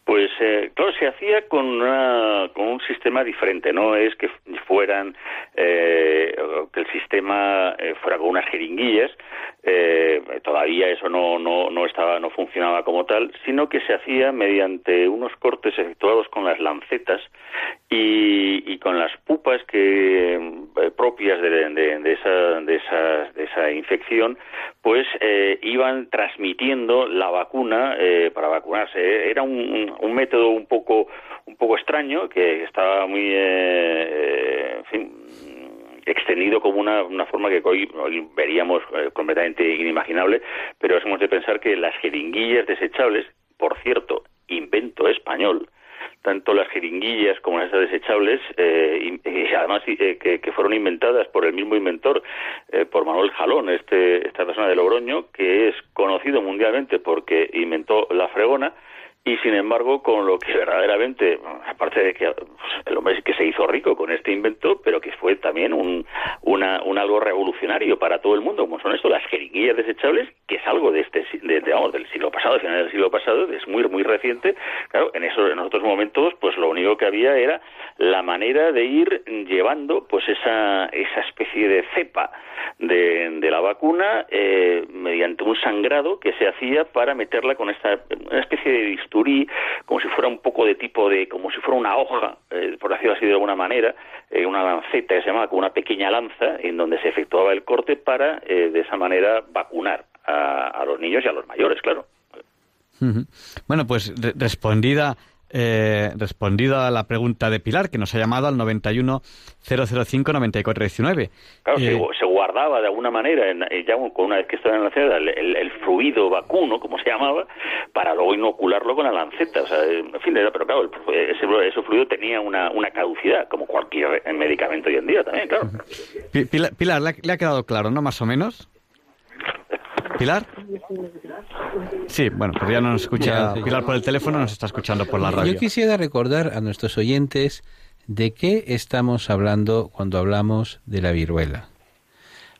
Pues eh, claro, se hacía con, una, con un sistema diferente, no es que fueran eh, que el sistema eh, fuera con unas jeringuillas, eh, todavía eso no, no, no estaba no funcionaba como tal, sino que se hacía mediante unos cortes efectuados con las lancetas y, y con las pupas que eh, propias de, de, esa, de, esa, de esa infección, pues iban transmitiendo la vacuna para vacunarse. Era un método un poco un poco extraño que estaba muy eh, fin, extendido como una, una forma que hoy, hoy veríamos completamente inimaginable, pero hemos de pensar que las jeringuillas desechables, por cierto, invento español, tanto las jeringuillas como las desechables, eh, y, además eh, que, fueron inventadas por el mismo inventor, eh, por Manuel Jalón, este, esta persona de Logroño, que es conocido mundialmente porque inventó la fregona, y sin embargo con lo que verdaderamente aparte de que pues, el hombre que se hizo rico con este invento pero que fue también un, una, un algo revolucionario para todo el mundo como son esto las jeringuillas desechables que es algo de este de, del siglo pasado final del siglo pasado es muy muy reciente. Claro en esos en otros momentos pues lo único que había era la manera de ir llevando pues esa esa especie de cepa de, de la vacuna eh, mediante un sangrado que se hacía para meterla con esta una especie de como si fuera un poco de tipo de, como si fuera una hoja, eh, por decirlo así de alguna manera, eh, una lanceta que se llamaba como una pequeña lanza en donde se efectuaba el corte para eh, de esa manera vacunar a, los niños y a los mayores, claro. Bueno, pues respondida eh, respondido a la pregunta de Pilar, que nos ha llamado al 91 005 9419. Claro, se, eh, guardaba de alguna manera, en, eh, ya una vez que estaba en la lanceta, el, fluido vacuno, como se llamaba, para luego inocularlo con la lanceta. O sea, en fin, pero claro, ese, fluido tenía una, una caducidad, como cualquier medicamento hoy en día también, claro. Pilar, ¿le ha quedado claro, no? Más o menos. ¿Pilar? Sí, bueno, pues ya no nos escucha Pilar por el teléfono, nos está escuchando por la radio. Yo quisiera recordar a nuestros oyentes de qué estamos hablando cuando hablamos de la viruela.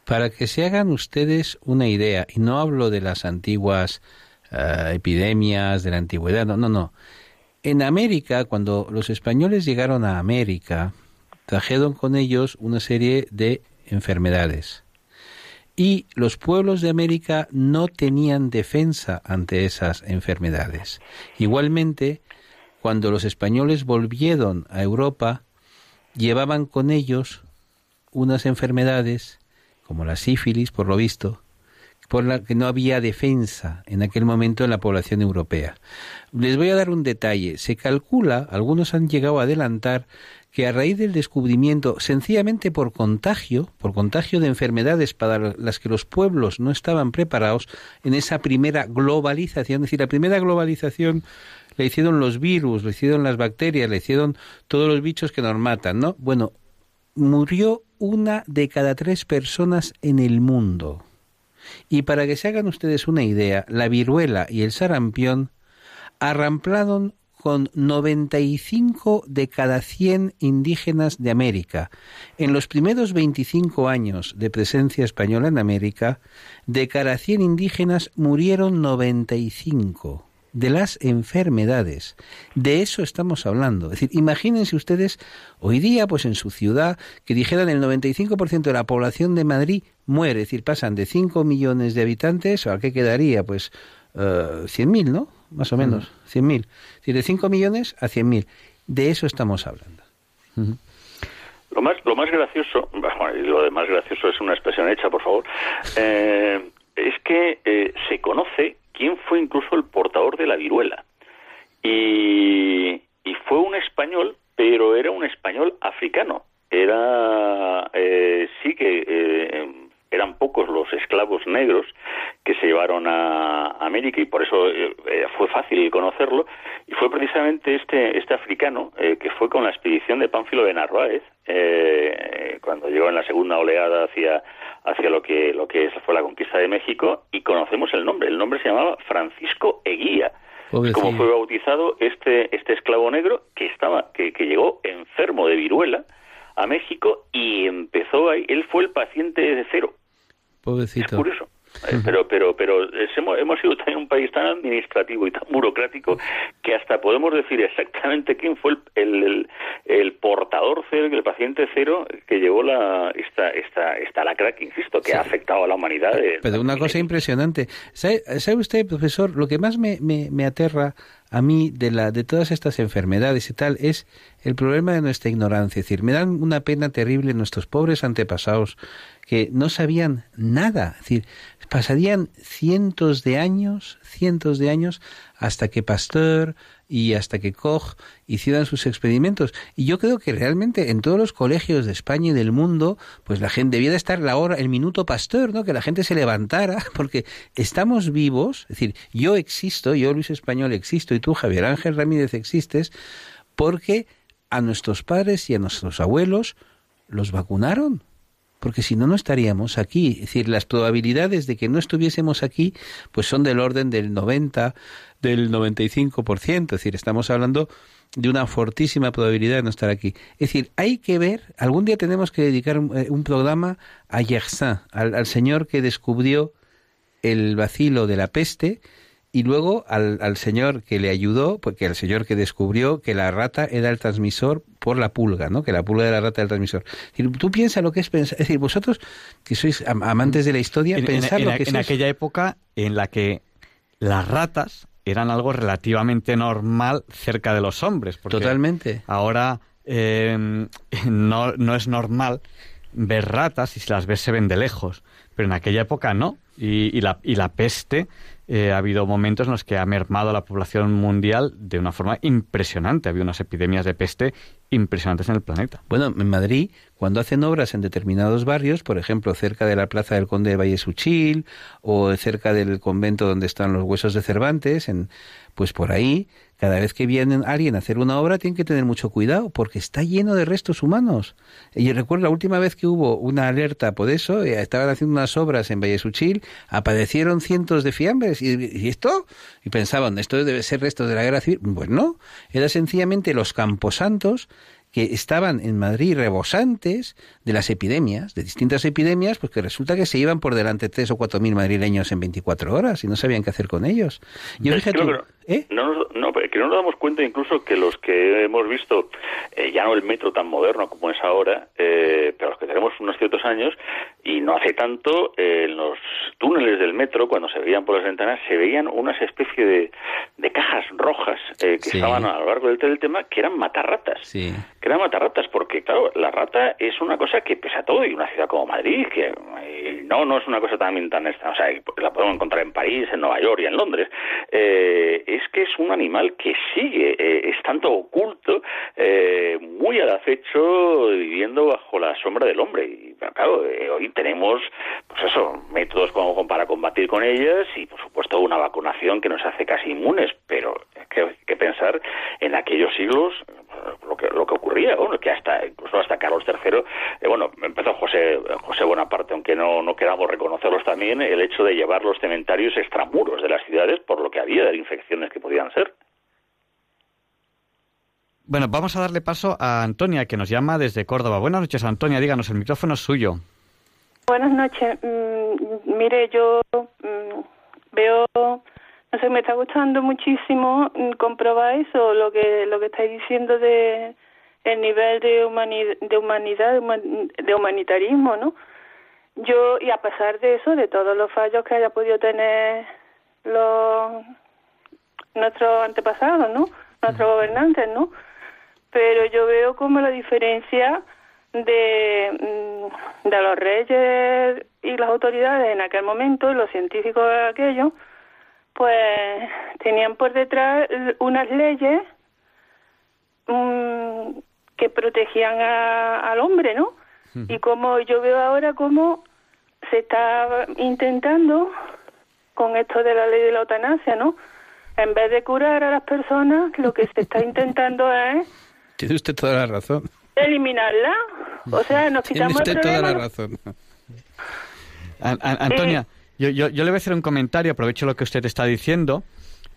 Para que se hagan ustedes una idea, y no hablo de las antiguas eh, epidemias de la antigüedad, no, no, no. En América, cuando los españoles llegaron a América, trajeron con ellos una serie de enfermedades y los pueblos de América no tenían defensa ante esas enfermedades. Igualmente, cuando los españoles volvieron a Europa, llevaban con ellos unas enfermedades, como la sífilis, por lo visto, por la que no había defensa en aquel momento en la población europea. Les voy a dar un detalle. Se calcula, algunos han llegado a adelantar, que a raíz del descubrimiento, sencillamente por contagio, por contagio de enfermedades para las que los pueblos no estaban preparados, en esa primera globalización, es decir, la primera globalización la hicieron los virus, la hicieron las bacterias, la hicieron todos los bichos que nos matan, ¿no? Bueno, murió una de cada tres personas en el mundo. Y para que se hagan ustedes una idea, la viruela y el sarampión arramplaron con 95 de cada 100 indígenas de América. En los primeros 25 años de presencia española en América, de cada 100 indígenas murieron 95 de las enfermedades. De eso estamos hablando. Es decir, imagínense ustedes hoy día, pues en su ciudad, que dijeran el 95% de la población de Madrid muere. Es decir, pasan de 5 millones de habitantes, ¿a qué quedaría? Pues uh, eh, 100.000, ¿no? Más o menos, 100.000. Si de 5 millones a 100.000. De eso estamos hablando. Lo más, lo más gracioso, bueno, y lo de más gracioso es una expresión hecha, por favor, eh, es que eh, se conoce quién fue incluso el portador de la viruela. Y, y fue un español, pero era un español africano. Era, eh, sí que eran pocos los esclavos negros que se llevaron a América y por eso eh, eh, fue fácil conocerlo. Y fue precisamente este este africano eh, que fue con la expedición de Pánfilo de Narváez cuando llegó en la segunda oleada hacia hacia lo que lo que fue la conquista de México y conocemos el nombre. El nombre se llamaba Francisco Eguía. Como fue bautizado este este esclavo negro que estaba que, que llegó enfermo de viruela a México y empezó ahí, él fue el paciente de cero Pobrecito. Es curioso. Eh, pero pero pero hemos, sido también un país tan administrativo y tan burocrático que hasta podemos decir exactamente quién fue el, el, el portador cero, el paciente cero que llevó la esta esta esta lacra que insisto que ha afectado a la humanidad. Pero, una cosa impresionante. ¿Sabe, usted, profesor, lo que más me, me, me aterra a mí de, la, de todas estas enfermedades y tal es el problema de nuestra ignorancia. Es decir, me dan una pena terrible nuestros pobres antepasados que no sabían nada. Es decir, pasarían cientos de años, cientos de años, hasta que Pasteur y hasta que Koch hicieran sus experimentos. Y yo creo que realmente en todos los colegios de España y del mundo, pues la gente debía de estar la hora, el minuto Pasteur, ¿no? Que la gente se levantara, [LAUGHS] porque estamos vivos, es decir, yo existo, yo Luis Español existo y tú Javier Ángel Ramírez existes, porque a nuestros padres y a nuestros abuelos los vacunaron porque si no, no estaríamos aquí. Es decir, las probabilidades de que no estuviésemos aquí, pues son del orden del 90, del 95%. Es decir, estamos hablando de una fortísima probabilidad de no estar aquí. Es decir, hay que ver, algún día tenemos que dedicar un, eh, programa a Yersin, al, al señor que descubrió el vacilo de la peste, y luego al, al, señor que le ayudó, porque el señor que descubrió que la rata era el transmisor por la pulga, ¿no? Que la pulga era la rata del transmisor. tú piensas lo que es pensar, es decir, vosotros que sois amantes de la historia, en, pensar lo que es en aquella época en la que las ratas eran algo relativamente normal cerca de los hombres. Totalmente. Ahora eh, no, no es normal ver ratas y si las ves se ven de lejos, pero en aquella época no. Y, y, la, y la peste eh, ha habido momentos en los que ha mermado la población mundial de una forma impresionante. Ha habido unas epidemias de peste impresionantes en el planeta. Bueno, en Madrid, cuando hacen obras en determinados barrios, por ejemplo, cerca de la Plaza del Conde de Vallesuchil o cerca del convento donde están los huesos de Cervantes, en, pues por ahí cada vez que viene alguien a hacer una obra tiene que tener mucho cuidado porque está lleno de restos humanos. Y recuerdo la última vez que hubo una alerta por eso, eh, estaban haciendo unas obras en Vallesuchil, aparecieron cientos de fiambres y, esto, y pensaban, esto debe ser restos de la guerra civil. Pues no, era sencillamente los camposantos que estaban en Madrid rebosantes de las epidemias, de distintas epidemias, pues que resulta que se iban por delante tres o cuatro mil madrileños en 24 horas y no sabían qué hacer con ellos. Yo fíjate, ¿eh? no, no, que no nos damos cuenta incluso que los que hemos visto, eh, ya no el metro tan moderno como es ahora, eh, pero los que tenemos unos ciertos años, y no hace tanto, eh, en los túneles del metro, cuando se veían por las ventanas, se veían unas especie de, de cajas rojas que estaban a lo largo del, tema, que eran matarratas. Sí. Que eran matarratas, porque claro, la rata es una cosa que pesa todo, y una ciudad como Madrid, que no, no es una cosa también tan esta, o sea, la podemos encontrar en París, en Nueva York y en Londres, es que es un animal que sigue, eh, es tanto oculto, eh, muy al acecho, viviendo bajo la sombra del hombre. Y claro, eh, hoy tenemos, pues eso, métodos como, para combatir con ellas y, por supuesto, una vacunación que nos hace casi inmunes, pero hay que, pensar en aquellos siglos lo que lo que ocurría, bueno, que hasta incluso hasta Carlos III, bueno, empezó José José Bonaparte, aunque no no queramos reconocerlos también, el hecho de llevar los cementerios extramuros de las ciudades por lo que había de infecciones que podían ser. Bueno, vamos a darle paso a Antonia, que nos llama desde Córdoba. Buenas noches, Antonia, díganos, el micrófono es suyo. Buenas noches. Mm, mire, yo mm, veo, no sé, me está gustando muchísimo mm, comprobar eso, lo que lo que estáis diciendo de el nivel de, humanidad, de humanidad, de humanitarismo, ¿no? Yo, y a pesar de eso, de todos los fallos que haya podido tener los nuestros antepasados, ¿no? Nuestros gobernantes, ¿no? pero yo veo como la diferencia de, mm, de los reyes y las autoridades en aquel momento, y los científicos de aquello, pues tenían por detrás unas leyes mm, que protegían al hombre, ¿no? Y como yo veo ahora cómo se está intentando con esto de la ley de la eutanasia, ¿no? En vez de curar a las personas, lo que se está [LAUGHS] intentando es tiene usted toda la razón. Eliminarla. O sea, nos quitamos Tiene usted toda la razón. Antonia, yo, yo, yo, le voy a hacer un comentario, aprovecho lo que usted está diciendo.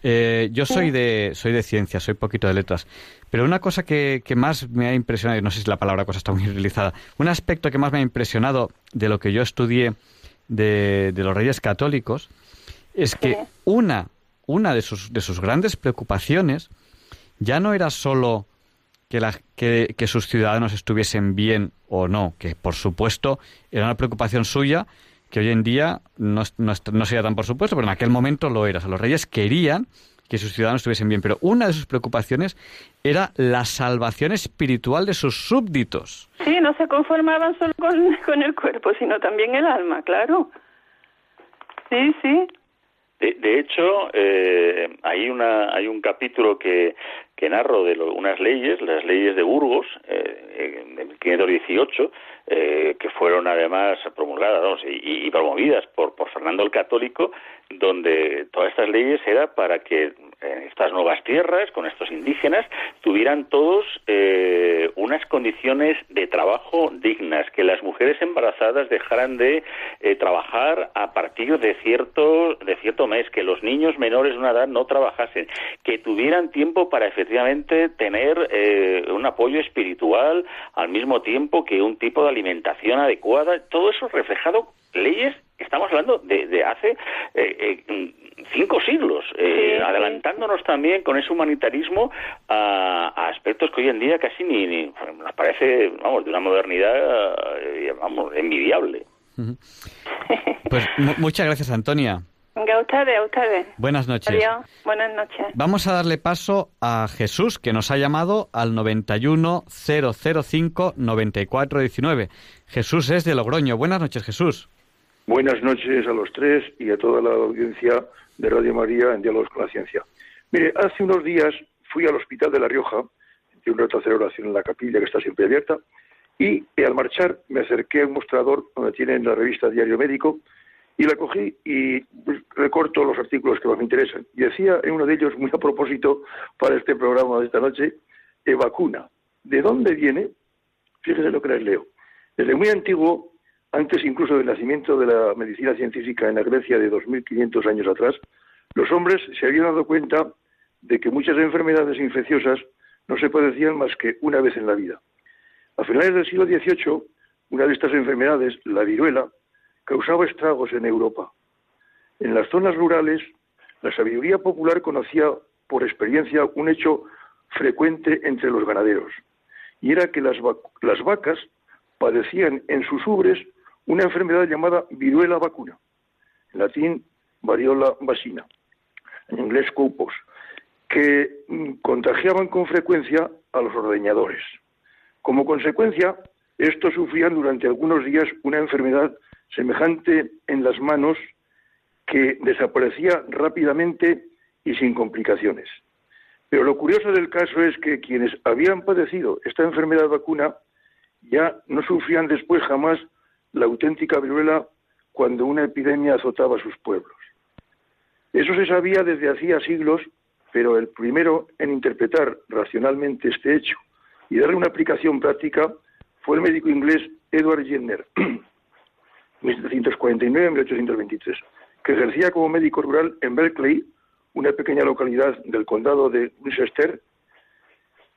Eh, yo soy de soy de ciencia, soy poquito de letras, pero una cosa que, que, más me ha impresionado, no sé si la palabra cosa está muy utilizada, un aspecto que más me ha impresionado de lo que yo estudié de, de los reyes católicos es que una, una de, sus, de sus grandes preocupaciones ya no era solo que, la, que, sus ciudadanos estuviesen bien o no, que por supuesto era una preocupación suya que hoy en día no, no, sería tan por supuesto, pero en aquel momento lo era. O sea, los reyes querían que sus ciudadanos estuviesen bien, pero una de sus preocupaciones era la salvación espiritual de sus súbditos. Sí, no se conformaban solo con, con el cuerpo, sino también el alma, claro. Sí, sí. De, de hecho, eh, hay, una, hay un capítulo que, que narro de lo- unas leyes, las leyes de Burgos, eh, en 1518, eh, que fueron además promulgadas y promovidas por, por Fernando el Católico, donde todas estas leyes era para que en estas nuevas tierras, con estos indígenas, tuvieran todos eh, unas condiciones de trabajo dignas, que las mujeres embarazadas dejaran de eh, trabajar a partir de cierto, de cierto mes, que los niños menores de una edad no trabajasen, que tuvieran tiempo para efectivamente tener eh, un apoyo espiritual al mismo tiempo que un tipo de alimentación adecuada, todo eso reflejado leyes estamos hablando de, de hace eh, eh, cinco siglos, eh, Sí, sí. adelantándonos también con ese humanitarismo a, a aspectos que hoy en día casi ni, ni- nos parece, vamos, de una modernidad, eh, vamos, envidiable. Pues mu- muchas gracias, Antonia. Venga, a ustedes, a ustedes. Buenas noches. Adiós. Buenas noches. Vamos a darle paso a Jesús, que nos ha llamado al 91 005 9419. Jesús es de Logroño. Buenas noches, Jesús. Buenas noches a los tres y a toda la audiencia de Radio María en Diálogos con la Ciencia. Mire, hace unos días fui al Hospital de La Rioja, de un rato en la capilla que está siempre abierta, y eh, al marchar me acerqué a un mostrador donde tienen la revista Diario Médico y la cogí y pues, recorto los artículos que más me interesan. Y decía en uno de ellos, muy a propósito para este programa de esta noche, eh, vacuna. ¿De dónde viene? Fíjense lo que les leo. Desde muy antiguo, antes incluso del nacimiento de la medicina científica en la Grecia de 2.500 años atrás, los hombres se habían dado cuenta de que muchas enfermedades infecciosas no se padecían más que una vez en la vida. A finales del siglo XVIII, una de estas enfermedades, la viruela, causaba estragos en Europa. En las zonas rurales, la sabiduría popular conocía por experiencia un hecho frecuente entre los ganaderos, y era que las, las vacas padecían en sus ubres una enfermedad llamada viruela vacuna, en latín variola vacina, en inglés cupos, que mm, contagiaban con frecuencia a los ordeñadores. Como consecuencia, estos sufrían durante algunos días una enfermedad semejante en las manos que desaparecía rápidamente y sin complicaciones. Pero lo curioso del caso es que quienes habían padecido esta enfermedad vacuna ya no sufrían después jamás la auténtica viruela cuando una epidemia azotaba sus pueblos. Eso se sabía desde hacía siglos, pero el primero en interpretar racionalmente este hecho y darle una aplicación práctica fue el médico inglés Edward Jenner, [CLEARS THROAT] 1749-1823, que ejercía como médico rural en Berkeley, una pequeña localidad del condado de Winchester.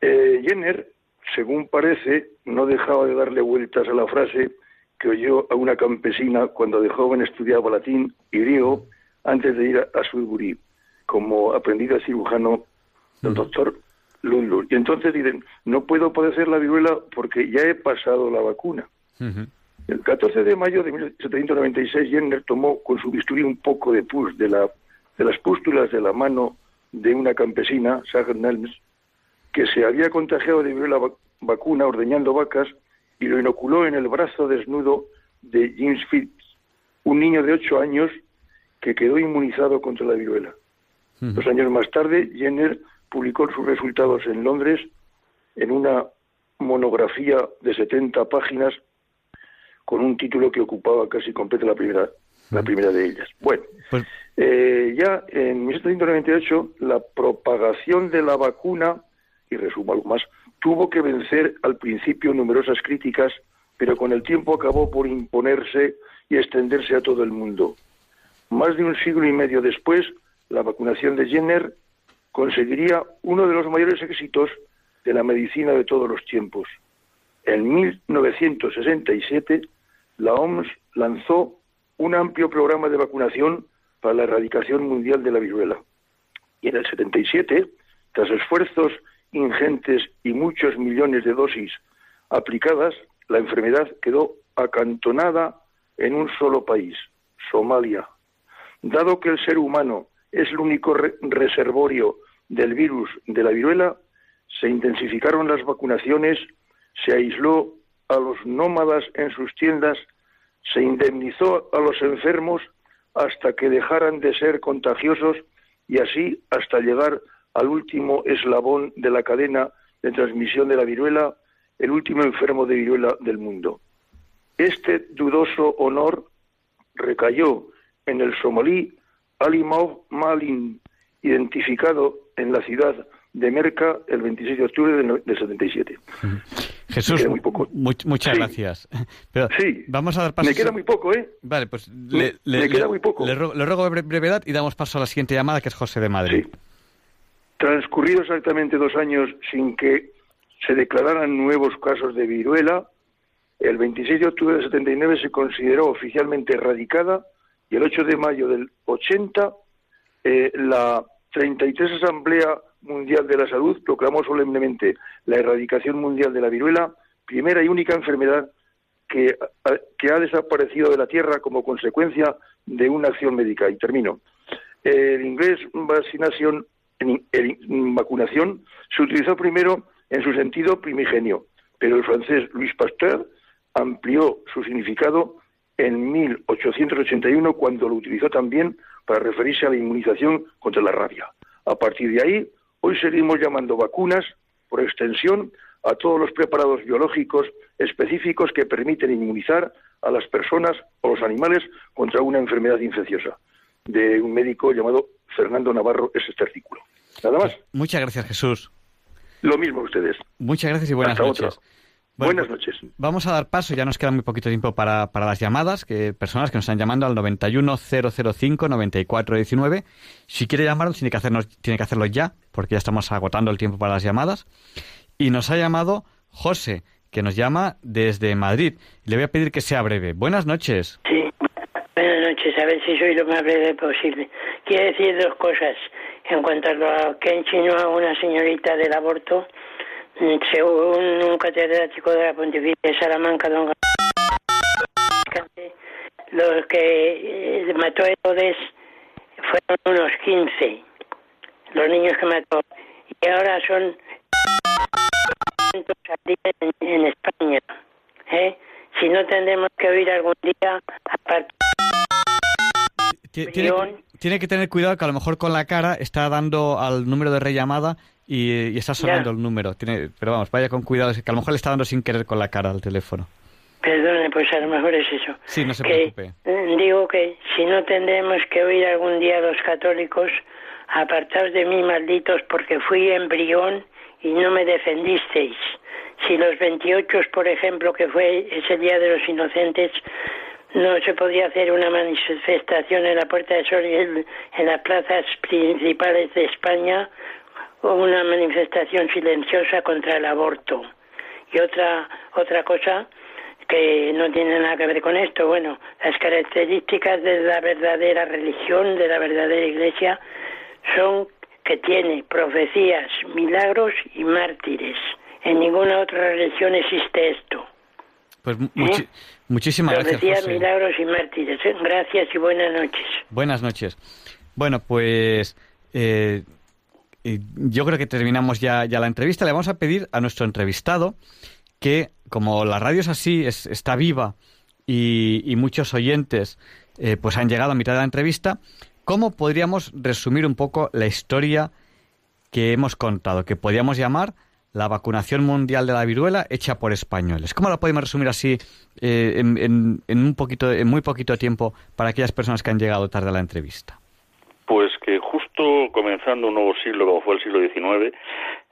Eh, Jenner, según parece, no dejaba de darle vueltas a la frase que oyó a una campesina cuando de joven estudiaba latín y griego antes de ir a, a Sudbury, como aprendiz de cirujano del doctor Lundlund. Y entonces dicen, no puedo padecer la viruela porque ya he pasado la vacuna. El 14 de mayo de 1796, Jenner tomó con su bisturí un poco de pus de, la, de las pústulas de la mano de una campesina, Sarah Nelms, que se había contagiado de viruela vac- vacuna ordeñando vacas y lo inoculó en el brazo desnudo de James Phillips, un niño de ocho años que quedó inmunizado contra la viruela. Dos años más tarde, Jenner publicó sus resultados en Londres en una monografía de 70 páginas con un título que ocupaba casi completa la primera, la primera de ellas. Bueno, Pues eh, ya en 1798 la propagación de la vacuna, y resumo algo más, tuvo que vencer al principio numerosas críticas, pero con el tiempo acabó por imponerse y extenderse a todo el mundo. Más de un siglo y medio después, la vacunación de Jenner conseguiría uno de los mayores éxitos de la medicina de todos los tiempos. En 1967, la OMS lanzó un amplio programa de vacunación para la erradicación mundial de la viruela. Y en el 77, tras esfuerzos ingentes y muchos millones de dosis aplicadas, la enfermedad quedó acantonada en un solo país, Somalia. Dado que el ser humano es el único reservorio del virus de la viruela, se intensificaron las vacunaciones, se aisló a los nómadas en sus tiendas, se indemnizó a los enfermos hasta que dejaran de ser contagiosos y así hasta llegar al último eslabón de la cadena de transmisión de la viruela, el último enfermo de viruela del mundo. Este dudoso honor recayó en el somalí Ali Malin, identificado en la ciudad de Merca el 26 de octubre del, 77. [LAUGHS] Jesús, muchas gracias. [LAUGHS] sí, vamos a dar paso. Me queda muy poco, ¿eh? Vale, pues le, me queda muy poco. Le, ruego, brevedad y damos paso a la siguiente llamada, que es José de Madrid. Sí. Transcurridos exactamente dos años sin que se declararan nuevos casos de viruela, el 26 de octubre del 79 se consideró oficialmente erradicada y el 8 de mayo del 80 eh, la 33 Asamblea Mundial de la Salud proclamó solemnemente la erradicación mundial de la viruela, primera y única enfermedad que, que ha desaparecido de la Tierra como consecuencia de una acción médica. Y termino. El inglés vaccinación, vacunación se utilizó primero en su sentido primigenio, pero el francés Louis Pasteur amplió su significado en 1881 cuando lo utilizó también para referirse a la inmunización contra la rabia. A partir de ahí, hoy seguimos llamando vacunas, por extensión, a todos los preparados biológicos específicos que permiten inmunizar a las personas o los animales contra una enfermedad infecciosa, de un médico llamado Fernando Navarro S. Artículo. Nada más. Muchas gracias, Jesús. Lo mismo a ustedes. Muchas gracias y buenas noches. Buenas pues, noches. Vamos a dar paso, ya nos queda muy poquito tiempo para, para las llamadas, que personas que nos están llamando al 91005-9419. Si quiere llamarnos tiene que, hacernos, tiene que hacerlo ya, porque ya estamos agotando el tiempo para las llamadas. Y nos ha llamado José, que nos llama desde Madrid. Le voy a pedir que sea breve. Buenas noches. Sí, buenas noches. A ver si soy lo más breve posible. Quiero decir dos cosas. En cuanto a lo que insinuó a una señorita del aborto, según un catedrático de la Pontificia de Salamanca, don los que eh, mató Herodes fueron unos 15, los niños que mató, y ahora son en, España. ¿eh? Si no tendremos que oír algún día, aparte tiene, tiene, que tener cuidado que a lo mejor con la cara está dando al número de rellamada y, está sonando el número. Tiene, pero vamos, vaya con cuidado, que a lo mejor le está dando sin querer con la cara al teléfono. Perdone, pues a lo mejor es eso. Sí, no se preocupe. Eh, digo que si no tendremos que oír algún día a los católicos, apartaos de mí, malditos, porque fui embrión y no me defendisteis. Si los 28, por ejemplo, que fue ese Día de los Inocentes, no se podía hacer una manifestación en la Puerta de Sol en, en las plazas principales de España una manifestación silenciosa contra el aborto. Y otra, otra cosa que no tiene nada que ver con esto, bueno, las características de la verdadera religión, de la verdadera iglesia, son que tiene profecías, milagros y mártires. En ninguna otra religión existe esto. Pues ¿Eh? muchísimas gracias. Milagros y mártires. ¿eh? Gracias y buenas noches. Buenas noches. Bueno, pues eh, yo creo que terminamos ya, ya la entrevista. Le vamos a pedir a nuestro entrevistado que, como la radio es así, está viva y, muchos oyentes eh, pues han llegado a mitad de la entrevista, ¿cómo podríamos resumir un poco la historia que hemos contado, que podríamos llamar la vacunación mundial de la viruela hecha por españoles? ¿Cómo la podemos resumir así eh, en, en, un poquito, en muy poquito tiempo para aquellas personas que han llegado tarde a la entrevista? Pues que justo comenzando un nuevo siglo como fue el siglo XIX,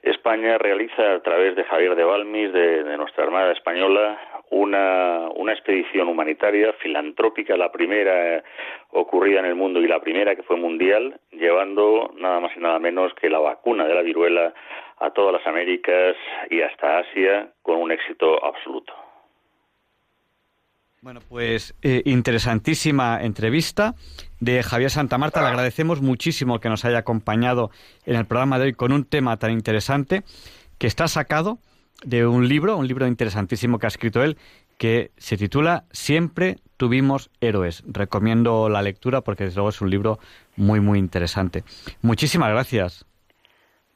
España realiza a través de Javier de Balmis, de, nuestra Armada Española, una, una, expedición humanitaria filantrópica, la primera ocurrida en el mundo y la primera que fue mundial, llevando nada más y nada menos que la vacuna de la viruela a todas las Américas y hasta Asia con un éxito absoluto. Bueno, pues eh, interesantísima entrevista de Javier Santa Marta. Le agradecemos muchísimo que nos haya acompañado en el programa de hoy con un tema tan interesante que está sacado de un libro, un libro interesantísimo que ha escrito él, que se titula Siempre tuvimos héroes. Recomiendo la lectura porque desde luego es un libro muy, muy interesante. Muchísimas gracias.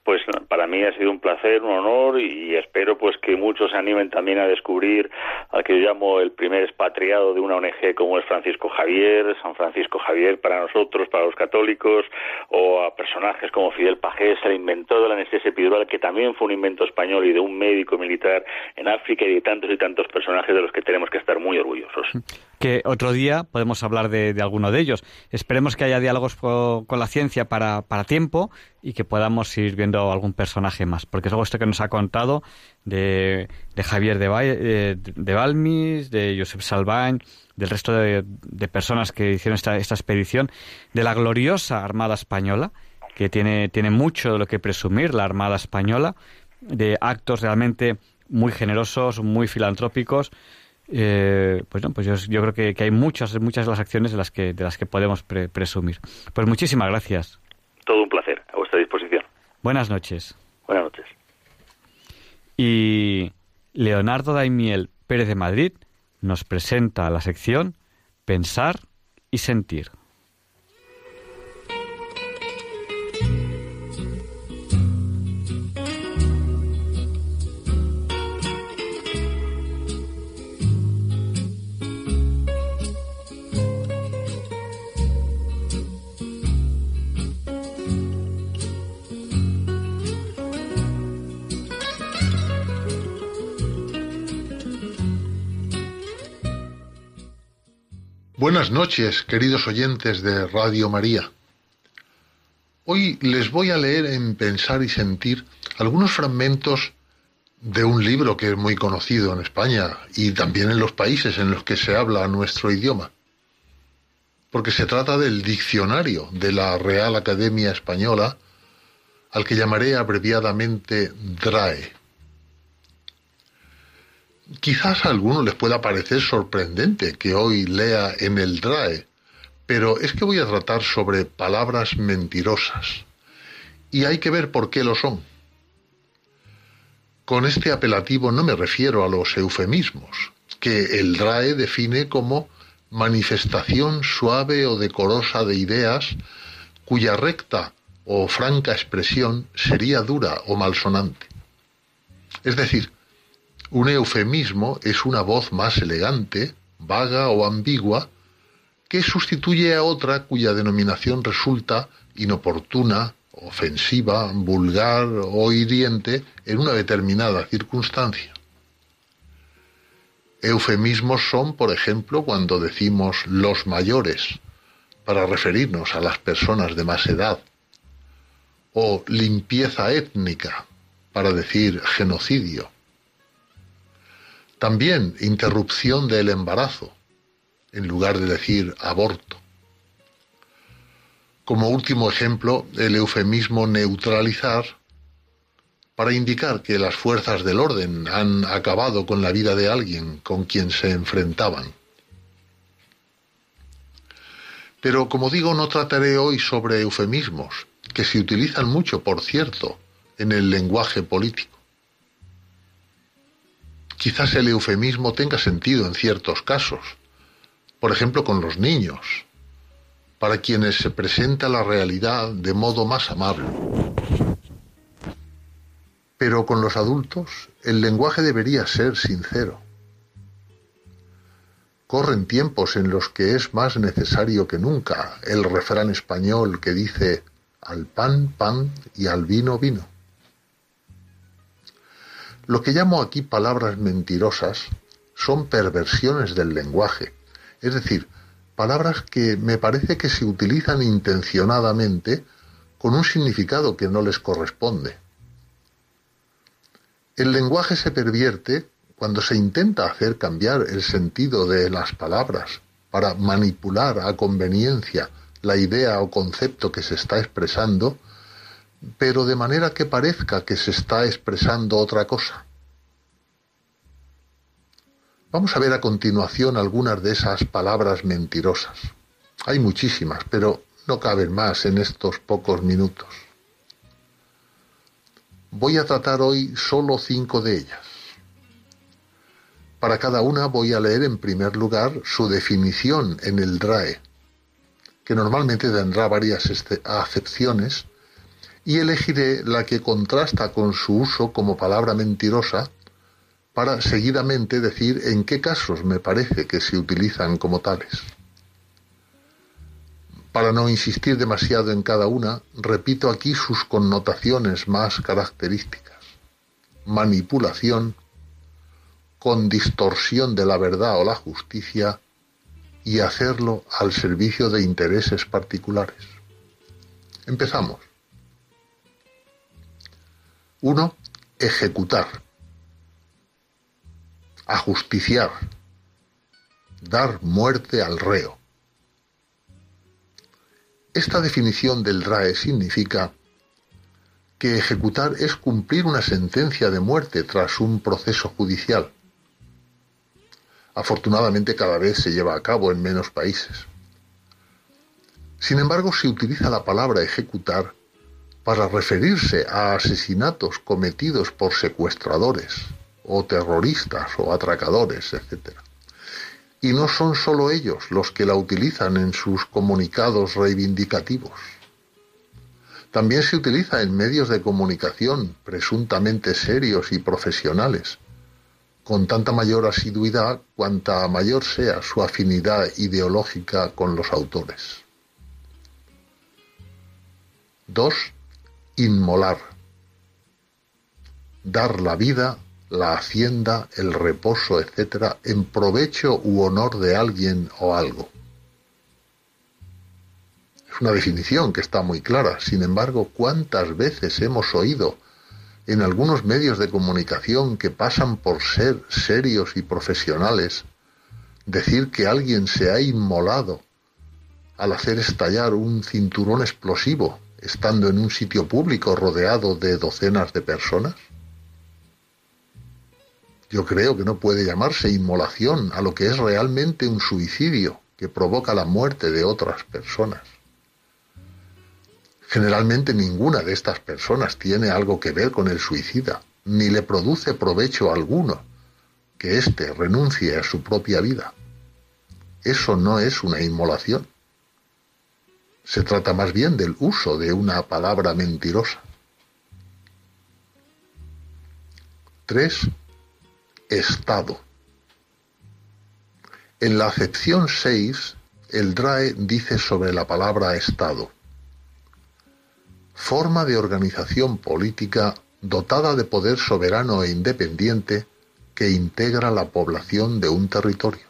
Pues para mí ha sido un placer, un honor y espero pues que muchos se animen también a descubrir al que yo llamo el primer expatriado de una ONG como es Francisco Javier, San Francisco Javier para nosotros, para los católicos, o a personajes como Fidel Pajés, el inventor de la anestesia epidural, que también fue un invento español y de un médico militar en África y de tantos y tantos personajes de los que tenemos que estar muy orgullosos que otro día podemos hablar de, alguno de ellos. Esperemos que haya diálogos con la ciencia para, para, tiempo y que podamos ir viendo algún personaje más, porque es algo esto que nos ha contado de, de Javier de, eh, de, Balmis, de Josep Salvañ, del resto de, personas que hicieron esta, esta expedición, de la gloriosa Armada Española, que tiene, tiene mucho de lo que presumir la Armada Española, de actos realmente muy generosos, muy filantrópicos, eh, pues no, pues yo, creo que, hay muchas, muchas de las acciones de las que, de las que podemos presumir. Pues muchísimas gracias. Todo un placer, a vuestra disposición. Buenas noches. Buenas noches. Y Leonardo Daimiel Pérez de Madrid nos presenta la sección Pensar y Sentir. Buenas noches, queridos oyentes de Radio María. Hoy les voy a leer en Pensar y Sentir algunos fragmentos de un libro que es muy conocido en España y también en los países en los que se habla nuestro idioma. Porque se trata del diccionario de la Real Academia Española, al que llamaré abreviadamente DRAE. Quizás a algunos les pueda parecer sorprendente que hoy lea en el DRAE, pero es que voy a tratar sobre palabras mentirosas. Y hay que ver por qué lo son. Con este apelativo no me refiero a los eufemismos, que el DRAE define como manifestación suave o decorosa de ideas cuya recta o franca expresión sería dura o malsonante. Es decir, un eufemismo es una voz más elegante, vaga o ambigua, que sustituye a otra cuya denominación resulta inoportuna, ofensiva, vulgar o hiriente en una determinada circunstancia. Eufemismos son, por ejemplo, cuando decimos los mayores, para referirnos a las personas de más edad, o limpieza étnica, para decir genocidio. También interrupción del embarazo, en lugar de decir aborto. Como último ejemplo, el eufemismo neutralizar para indicar que las fuerzas del orden han acabado con la vida de alguien con quien se enfrentaban. Pero como digo, no trataré hoy sobre eufemismos, que se utilizan mucho, por cierto, en el lenguaje político. Quizás el eufemismo tenga sentido en ciertos casos, por ejemplo con los niños, para quienes se presenta la realidad de modo más amable. Pero con los adultos el lenguaje debería ser sincero. Corren tiempos en los que es más necesario que nunca el refrán español que dice al pan pan y al vino vino. Lo que llamo aquí palabras mentirosas son perversiones del lenguaje, es decir, palabras que me parece que se utilizan intencionadamente con un significado que no les corresponde. El lenguaje se pervierte cuando se intenta hacer cambiar el sentido de las palabras para manipular a conveniencia la idea o concepto que se está expresando pero de manera que parezca que se está expresando otra cosa. Vamos a ver a continuación algunas de esas palabras mentirosas. Hay muchísimas, pero no caben más en estos pocos minutos. Voy a tratar hoy solo cinco de ellas. Para cada una voy a leer en primer lugar su definición en el DRAE, que normalmente tendrá varias acepciones, y elegiré la que contrasta con su uso como palabra mentirosa para seguidamente decir en qué casos me parece que se utilizan como tales. Para no insistir demasiado en cada una, repito aquí sus connotaciones más características. Manipulación, con distorsión de la verdad o la justicia, y hacerlo al servicio de intereses particulares. Empezamos. 1. Ejecutar. Ajusticiar. Dar muerte al reo. Esta definición del RAE significa que ejecutar es cumplir una sentencia de muerte tras un proceso judicial. Afortunadamente cada vez se lleva a cabo en menos países. Sin embargo, se utiliza la palabra ejecutar para referirse a asesinatos cometidos por secuestradores o terroristas o atracadores, etc. Y no son solo ellos los que la utilizan en sus comunicados reivindicativos. También se utiliza en medios de comunicación presuntamente serios y profesionales, con tanta mayor asiduidad cuanta mayor sea su afinidad ideológica con los autores. 2 inmolar, dar la vida, la hacienda, el reposo, etc., en provecho u honor de alguien o algo. Es una definición que está muy clara. Sin embargo, ¿cuántas veces hemos oído en algunos medios de comunicación que pasan por ser serios y profesionales decir que alguien se ha inmolado al hacer estallar un cinturón explosivo estando en un sitio público rodeado de docenas de personas? Yo creo que no puede llamarse inmolación a lo que es realmente un suicidio que provoca la muerte de otras personas. Generalmente ninguna de estas personas tiene algo que ver con el suicida, ni le produce provecho alguno que éste renuncie a su propia vida. Eso no es una inmolación. Se trata más bien del uso de una palabra mentirosa. 3. Estado. En la acepción 6, el DRAE dice sobre la palabra Estado. Forma de organización política dotada de poder soberano e independiente que integra la población de un territorio.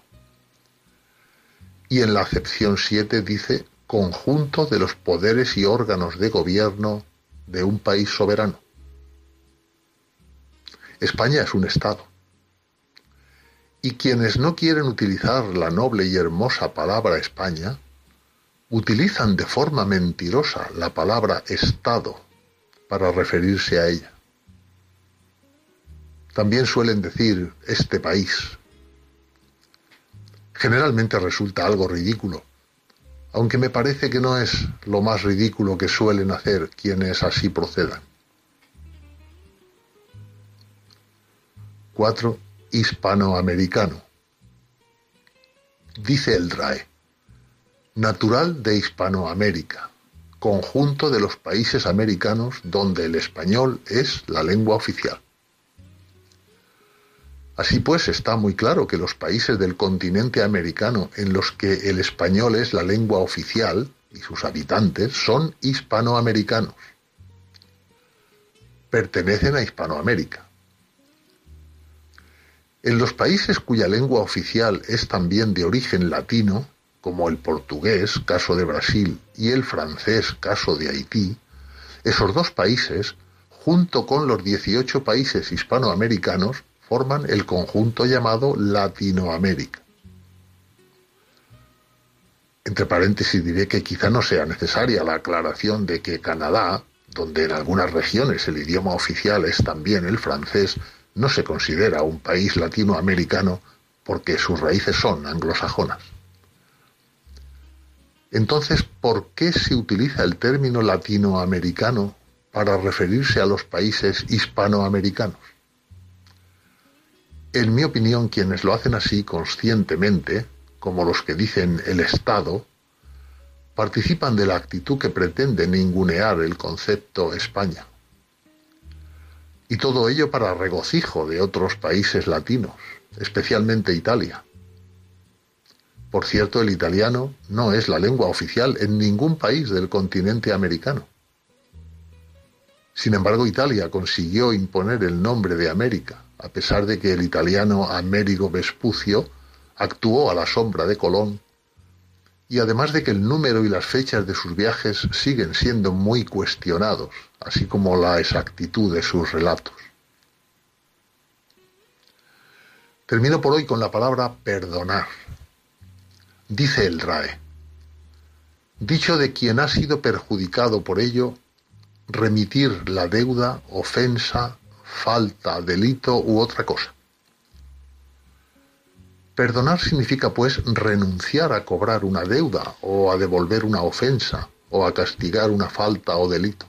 Y en la acepción 7 dice conjunto de los poderes y órganos de gobierno de un país soberano. España es un Estado. Y quienes no quieren utilizar la noble y hermosa palabra España, utilizan de forma mentirosa la palabra Estado para referirse a ella. También suelen decir este país. Generalmente resulta algo ridículo, aunque me parece que no es lo más ridículo que suelen hacer quienes así procedan. 4. Hispanoamericano. Dice el DRAE, natural de Hispanoamérica, conjunto de los países americanos donde el español es la lengua oficial. Así pues, está muy claro que los países del continente americano en los que el español es la lengua oficial y sus habitantes son hispanoamericanos. Pertenecen a Hispanoamérica. En los países cuya lengua oficial es también de origen latino, como el portugués, caso de Brasil, y el francés, caso de Haití, esos dos países, junto con los 18 países hispanoamericanos, forman el conjunto llamado Latinoamérica. Entre paréntesis diré que quizá no sea necesaria la aclaración de que Canadá, donde en algunas regiones el idioma oficial es también el francés, no se considera un país latinoamericano porque sus raíces son anglosajonas. Entonces, ¿por qué se utiliza el término latinoamericano para referirse a los países hispanoamericanos? En mi opinión, quienes lo hacen así conscientemente, como los que dicen el Estado, participan de la actitud que pretende ningunear el concepto España. Y todo ello para regocijo de otros países latinos, especialmente Italia. Por cierto, el italiano no es la lengua oficial en ningún país del continente americano. Sin embargo, Italia consiguió imponer el nombre de América, a pesar de que el italiano Amerigo Vespucio actuó a la sombra de Colón, y además de que el número y las fechas de sus viajes siguen siendo muy cuestionados, así como la exactitud de sus relatos. Termino por hoy con la palabra perdonar. Dice el RAE, dicho de quien ha sido perjudicado por ello, remitir la deuda, ofensa, falta, delito u otra cosa. Perdonar significa, pues, renunciar a cobrar una deuda o a devolver una ofensa o a castigar una falta o delito.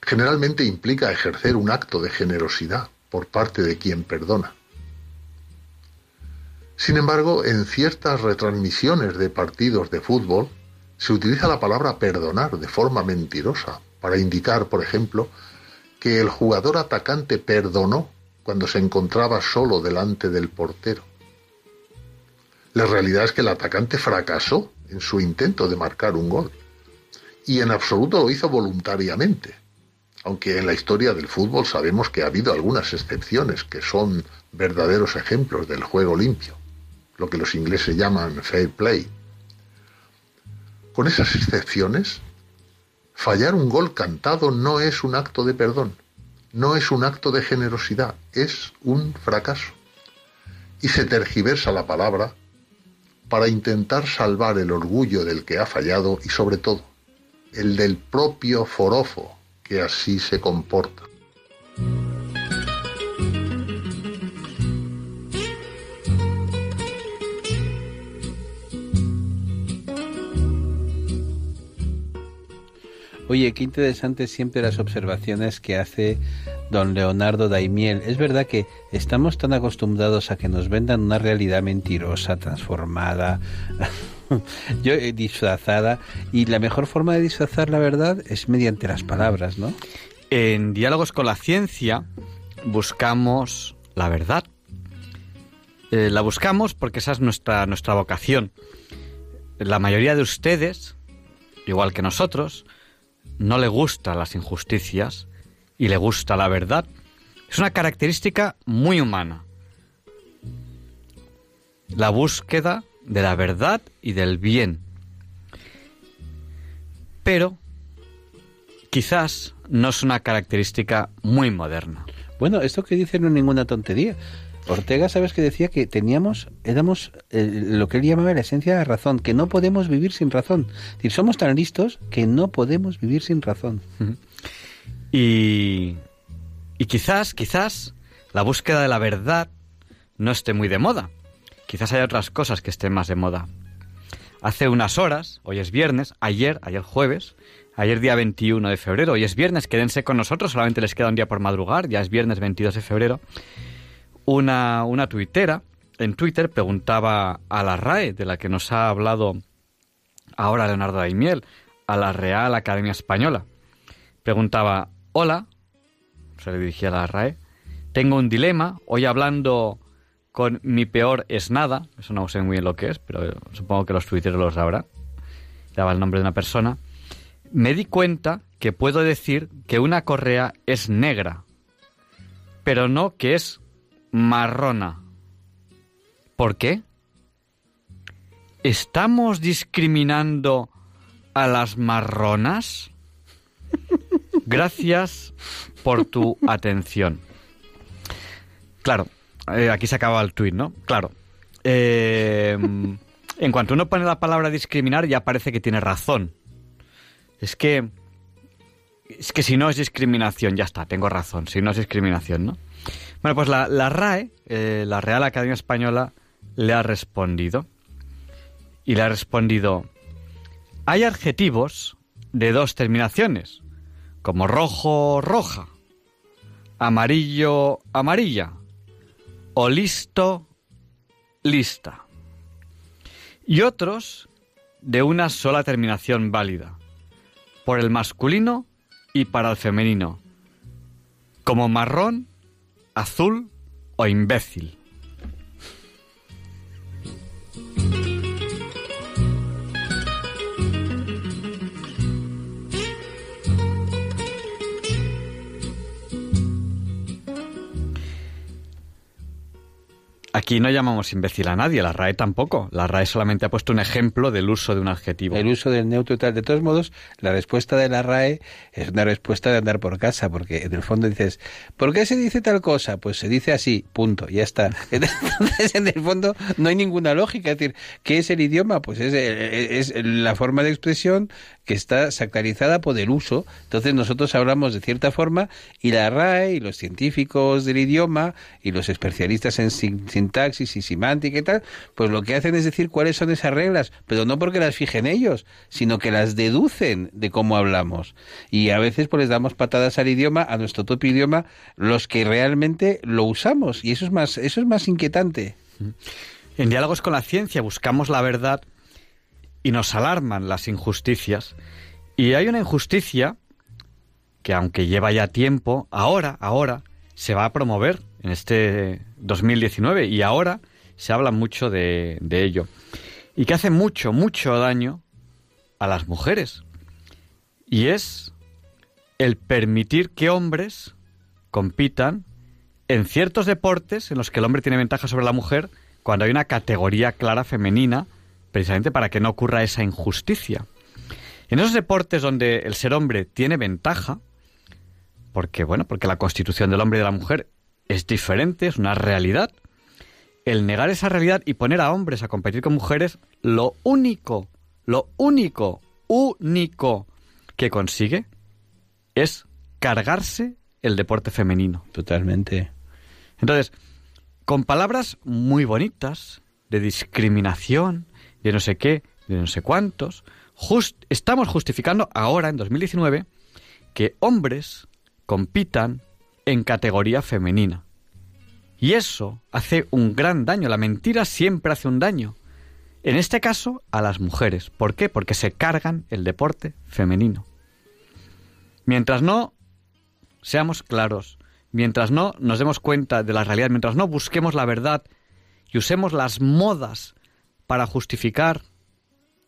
Generalmente implica ejercer un acto de generosidad por parte de quien perdona. Sin embargo, en ciertas retransmisiones de partidos de fútbol se utiliza la palabra perdonar de forma mentirosa para indicar, por ejemplo, que el jugador atacante perdonó cuando se encontraba solo delante del portero. La realidad es que el atacante fracasó en su intento de marcar un gol. Y en absoluto lo hizo voluntariamente. Aunque en la historia del fútbol sabemos que ha habido algunas excepciones que son verdaderos ejemplos del juego limpio, lo que los ingleses llaman fair play. Con esas excepciones, fallar un gol cantado no es un acto de perdón, no es un acto de generosidad, es un fracaso. Y se tergiversa la palabra para intentar salvar el orgullo del que ha fallado y sobre todo el del propio forofo que así se comporta. Oye, qué interesantes siempre las observaciones que hace don Leonardo Daimiel. Es verdad que estamos tan acostumbrados a que nos vendan una realidad mentirosa, transformada, [LAUGHS] eh, disfrazada, y la mejor forma de disfrazar la verdad es mediante las palabras, ¿no? En Diálogos con la Ciencia buscamos la verdad. Eh, la buscamos porque esa es nuestra, nuestra vocación. La mayoría de ustedes, igual que nosotros, no le gustan las injusticias y le gusta la verdad. Es una característica muy humana. La búsqueda de la verdad y del bien. Pero quizás no es una característica muy moderna. Bueno, esto que dice no es ninguna tontería. Ortega, sabes que decía que teníamos, éramos eh, lo que él llamaba la esencia de la razón, que no podemos vivir sin razón. Es decir, somos tan listos que no podemos vivir sin razón. Y, y quizás, quizás, la búsqueda de la verdad no esté muy de moda. Quizás haya otras cosas que estén más de moda. Hace unas horas, hoy es viernes, ayer, ayer jueves, ayer día 21 de febrero, hoy es viernes, quédense con nosotros, solamente les queda un día por madrugar, ya es viernes 22 de febrero una, una tuitera en Twitter preguntaba a la RAE, de la que nos ha hablado ahora Leonardo Daimiel, a la Real Academia Española. Preguntaba, hola, se le dirigía a la RAE, tengo un dilema, hoy hablando con mi peor es nada, eso no sé muy bien lo que es, pero supongo que los tuiteros lo sabrán, daba el nombre de una persona, me di cuenta que puedo decir que una correa es negra, pero no que es marrona. ¿Por qué? ¿Estamos discriminando a las marronas? Gracias por tu atención. Claro, eh, aquí se acaba el tuit, ¿no? Claro. Eh, en cuanto uno pone la palabra discriminar, ya parece que tiene razón. Es que. Es que si no es discriminación, ya está, tengo razón. Si no es discriminación, ¿no? Bueno, pues la, RAE, eh, la Real Academia Española, le ha respondido. Y le ha respondido, hay adjetivos de dos terminaciones, como rojo, roja, amarillo, amarilla, o listo, lista. Y otros de una sola terminación válida, por el masculino y para el femenino, como marrón, azul o imbécil. Aquí no llamamos imbécil a nadie, la RAE tampoco. La RAE solamente ha puesto un ejemplo del uso de un adjetivo. El uso del neutro y tal. De todos modos, la respuesta de la RAE es una respuesta de andar por casa, porque en el fondo dices, ¿por qué se dice tal cosa? Pues se dice así, punto, ya está. [LAUGHS] Entonces, en el fondo, no hay ninguna lógica. Es decir, ¿qué es el idioma? Pues es, es la forma de expresión que está sacralizada por el uso. Entonces nosotros hablamos de cierta forma y la RAE y los científicos del idioma y los especialistas en sintaxis y semántica y tal, pues lo que hacen es decir cuáles son esas reglas, pero no porque las fijen ellos, sino que las deducen de cómo hablamos. Y a veces pues les damos patadas al idioma, a nuestro propio idioma, los que realmente lo usamos. Y eso es más, eso es más inquietante. En diálogos con la ciencia buscamos la verdad y nos alarman las injusticias. Y hay una injusticia que aunque lleva ya tiempo, ahora, ahora, se va a promover en este 2019 y ahora se habla mucho de, de ello. Y que hace mucho, mucho daño a las mujeres. Y es el permitir que hombres compitan en ciertos deportes en los que el hombre tiene ventaja sobre la mujer cuando hay una categoría clara femenina precisamente para que no ocurra esa injusticia. En esos deportes donde el ser hombre tiene ventaja, porque bueno, porque la constitución del hombre y de la mujer es diferente, es una realidad, el negar esa realidad y poner a hombres a competir con mujeres, lo único, lo único, único que consigue es cargarse el deporte femenino. Totalmente. Entonces, con palabras muy bonitas, de discriminación, de no sé qué, de no sé cuántos, estamos justificando ahora, en 2019, que hombres compitan en categoría femenina. Y eso hace un gran daño. La mentira siempre hace un daño. En este caso, a las mujeres. ¿Por qué? Porque se cargan el deporte femenino. Mientras no seamos claros, mientras no nos demos cuenta de la realidad, mientras no busquemos la verdad y usemos las modas para justificar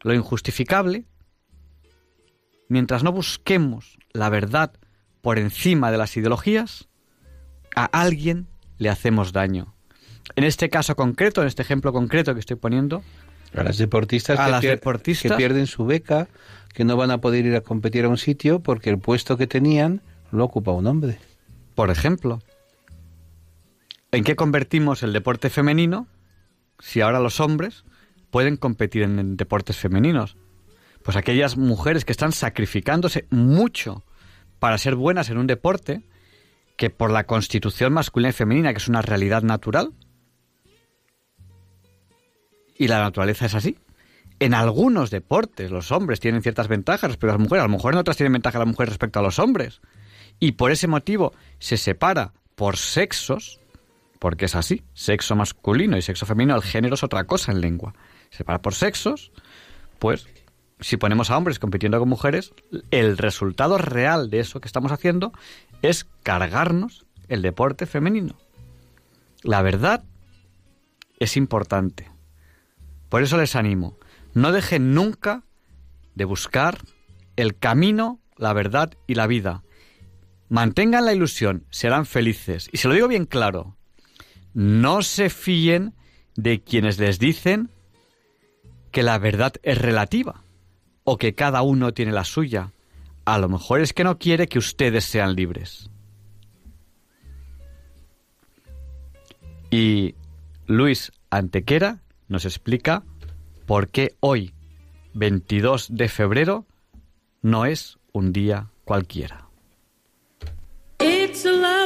lo injustificable, mientras no busquemos la verdad por encima de las ideologías, a alguien le hacemos daño. En este caso concreto, en este ejemplo concreto que estoy poniendo, a las deportistas, a que, las deportistas que pierden su beca, que no van a poder ir a competir a un sitio porque el puesto que tenían lo ocupa un hombre. Por ejemplo, ¿en qué convertimos el deporte femenino si ahora los hombres pueden competir en, deportes femeninos. Pues aquellas mujeres que están sacrificándose mucho para ser buenas en un deporte que por la constitución masculina y femenina, que es una realidad natural, y la naturaleza es así. En algunos deportes los hombres tienen ciertas ventajas respecto a las mujeres, a lo mejor en otras tienen ventaja las mujeres respecto a los hombres. Y por ese motivo se separa por sexos, porque es así, sexo masculino y sexo femenino, el género es otra cosa en lengua separa por sexos, pues si ponemos a hombres compitiendo con mujeres, el resultado real de eso que estamos haciendo es cargarnos el deporte femenino. La verdad es importante. Por eso les animo, no dejen nunca de buscar el camino, la verdad y la vida. Mantengan la ilusión, serán felices. Y se lo digo bien claro, no se fíen de quienes les dicen que la verdad es relativa o que cada uno tiene la suya. A lo mejor es que no quiere que ustedes sean libres. Y Luis Antequera nos explica por qué hoy, 22 de febrero, no es un día cualquiera.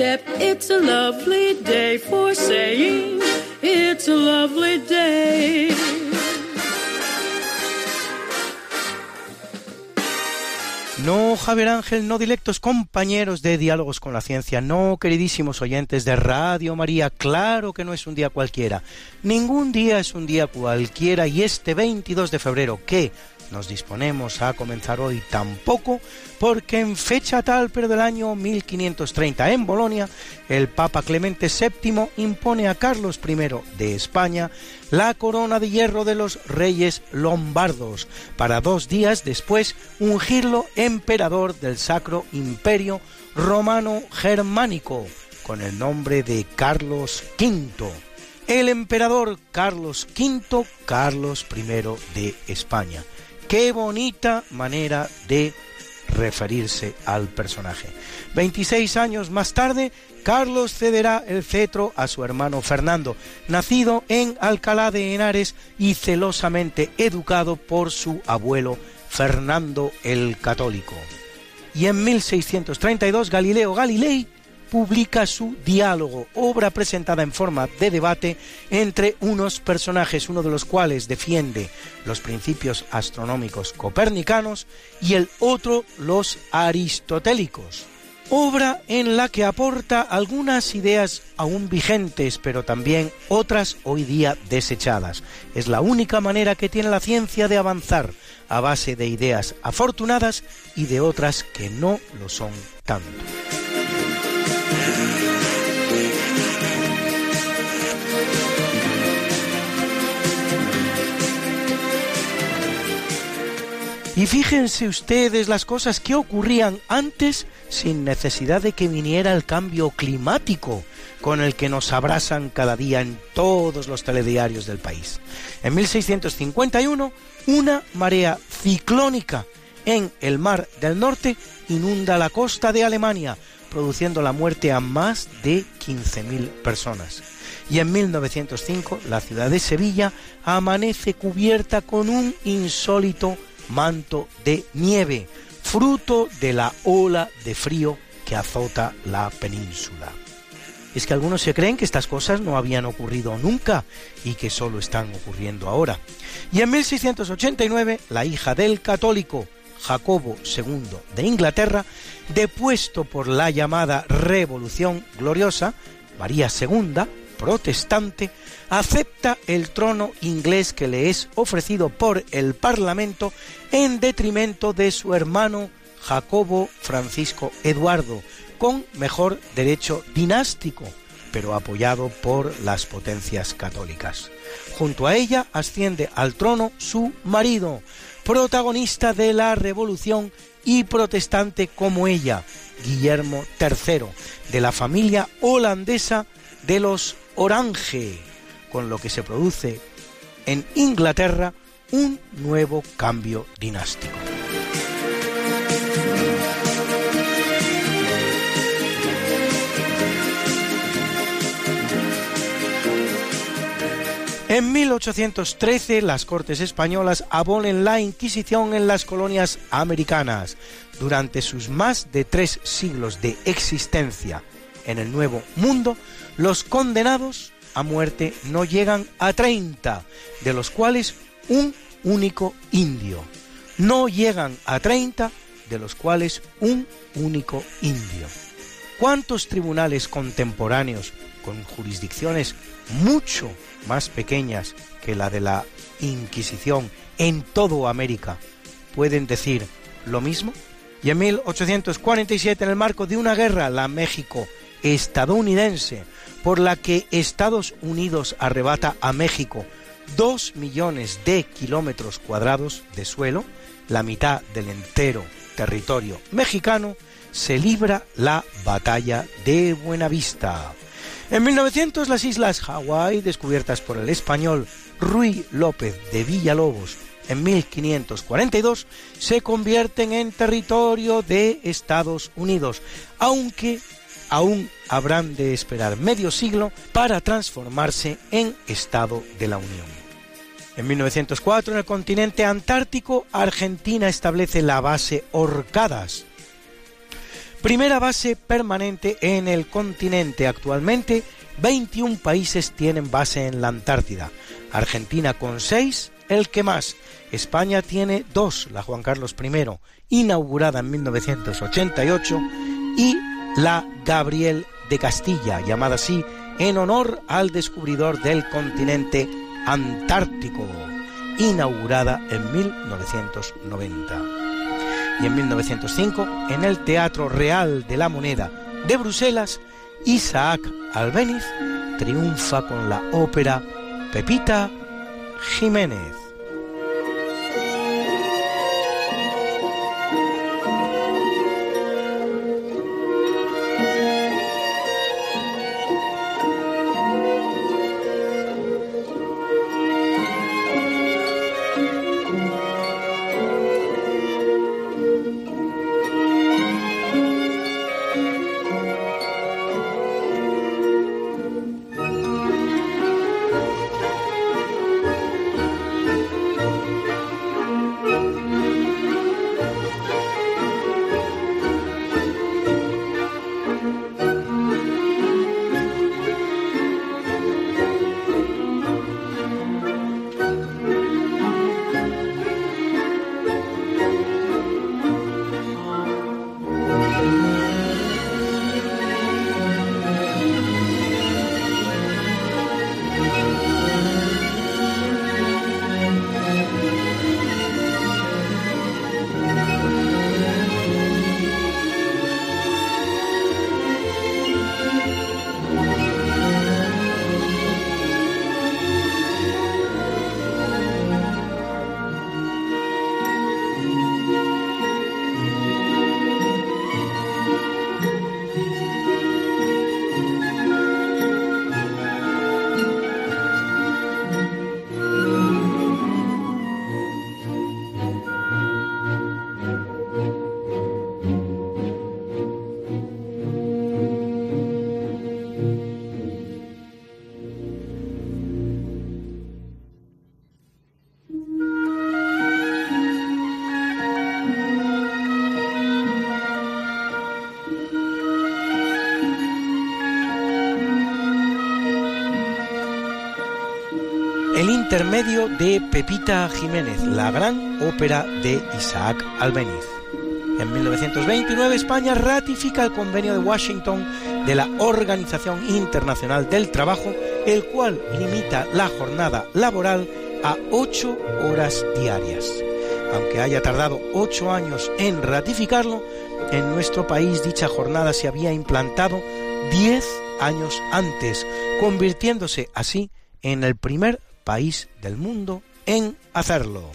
it's a lovely day for saying it's a lovely day. No, Javier Ángel, no directos compañeros de Diálogos con la Ciencia, no, queridísimos oyentes de Radio María, claro que no es un día cualquiera. Ningún día es un día cualquiera y este 22 de febrero, que nos disponemos a comenzar hoy tampoco, porque en fecha tal, pero del año 1530 en Bolonia, el Papa Clemente VII impone a Carlos I de España la corona de hierro de los reyes lombardos, para dos días después ungirlo emperador del Sacro Imperio Romano Germánico, con el nombre de Carlos V. El emperador Carlos V, Carlos I de España. Qué bonita manera de referirse al personaje. 26 años más tarde, Carlos cederá el cetro a su hermano Fernando, nacido en Alcalá de Henares y celosamente educado por su abuelo Fernando el Católico. Y en 1632 Galileo Galilei publica su Diálogo, obra presentada en forma de debate entre unos personajes, uno de los cuales defiende los principios astronómicos copernicanos y el otro los aristotélicos. Obra en la que aporta algunas ideas aún vigentes, pero también otras hoy día desechadas. Es la única manera que tiene la ciencia de avanzar, a base de ideas afortunadas y de otras que no lo son tanto. Y fíjense ustedes las cosas que ocurrían antes sin necesidad de que viniera el cambio climático con el que nos abrasan cada día en todos los telediarios del país. En 1651, una marea ciclónica en el Mar del Norte inunda la costa de Alemania, produciendo la muerte a más de 15.000 personas. Y en 1905 la ciudad de Sevilla amanece cubierta con un insólito manto de nieve, fruto de la ola de frío que azota la península. Es que algunos se creen que estas cosas no habían ocurrido nunca y que solo están ocurriendo ahora. Y en 1689, la hija del católico Jacobo II de Inglaterra, depuesto por la llamada Revolución Gloriosa, María II, protestante, acepta el trono inglés que le es ofrecido por el Parlamento en detrimento de su hermano Jacobo Francisco Eduardo, con mejor derecho dinástico, pero apoyado por las potencias católicas. Junto a ella asciende al trono su marido, protagonista de la revolución y protestante como ella, Guillermo III, de la familia holandesa de los Orange, con lo que se produce en Inglaterra un nuevo cambio dinástico. En 1813 las Cortes españolas abolen la Inquisición en las colonias americanas. Durante sus más de tres siglos de existencia en el Nuevo Mundo, los condenados a muerte no llegan a 30, de los cuales un único indio. No llegan a 30, de los cuales un único indio. ¿Cuántos tribunales contemporáneos con jurisdicciones mucho más pequeñas que la de la Inquisición en todo América pueden decir lo mismo? Y en 1847, en el marco de una guerra, la México estadounidense, por la que Estados Unidos arrebata a México dos millones de kilómetros cuadrados de suelo, la mitad del entero territorio mexicano, se libra la batalla de Buenavista. En 1900 las islas Hawái, descubiertas por el español Ruy López de Villalobos en 1542, se convierten en territorio de Estados Unidos, aunque aún habrán de esperar medio siglo para transformarse en Estado de la Unión. En 1904, en el continente antártico, Argentina establece la base Orcadas, primera base permanente en el continente. Actualmente, 21 países tienen base en la Antártida. Argentina con 6, el que más. España tiene dos, la Juan Carlos I, inaugurada en 1988, y la Gabriel de Castilla, llamada así en honor al descubridor del continente antártico, inaugurada en 1990. Y en 1905, en el Teatro Real de la Moneda de Bruselas, Isaac Albéniz triunfa con la ópera Pepita Jiménez. Intermedio de Pepita Jiménez, la gran ópera de Isaac Albéniz. En 1929 España ratifica el convenio de Washington de la Organización Internacional del Trabajo, el cual limita la jornada laboral a ocho horas diarias. Aunque haya tardado ocho años en ratificarlo, en nuestro país dicha jornada se había implantado diez años antes, convirtiéndose así en el primer país del mundo en hacerlo.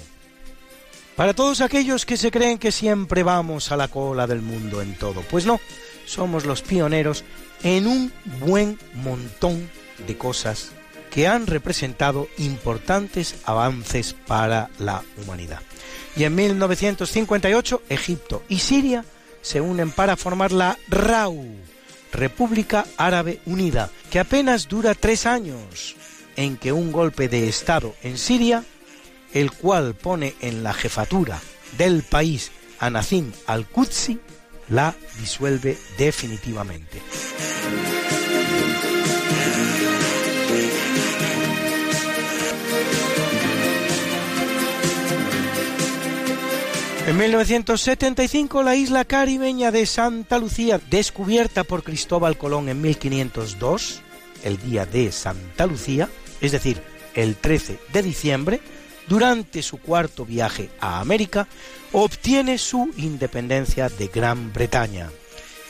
Para todos aquellos que se creen que siempre vamos a la cola del mundo en todo, pues no, somos los pioneros en un buen montón de cosas que han representado importantes avances para la humanidad. Y en 1958 Egipto y Siria se unen para formar la RAU, República Árabe Unida, que apenas dura tres años, en que un golpe de Estado en Siria, el cual pone en la jefatura del país a Nazim al-Qudsi, la disuelve definitivamente. En 1975 la isla caribeña de Santa Lucía, descubierta por Cristóbal Colón en 1502, el día de Santa Lucía, es decir, el 13 de diciembre, durante su cuarto viaje a América, obtiene su independencia de Gran Bretaña.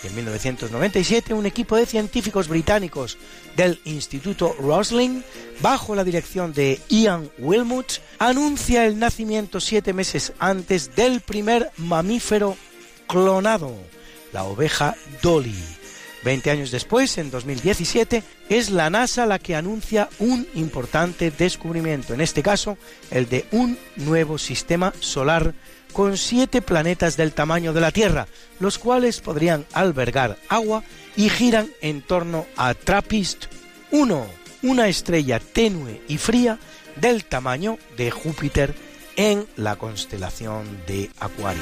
En 1997, un equipo de científicos británicos del Instituto Roslin, bajo la dirección de Ian Wilmut, anuncia el nacimiento siete meses antes del primer mamífero clonado, la oveja Dolly, Veinte años después, en 2017, es la NASA la que anuncia un importante descubrimiento, en este caso el de un nuevo sistema solar con siete planetas del tamaño de la Tierra, los cuales podrían albergar agua y giran en torno a TRAPPIST 1, una estrella tenue y fría del tamaño de Júpiter en la constelación de Acuario.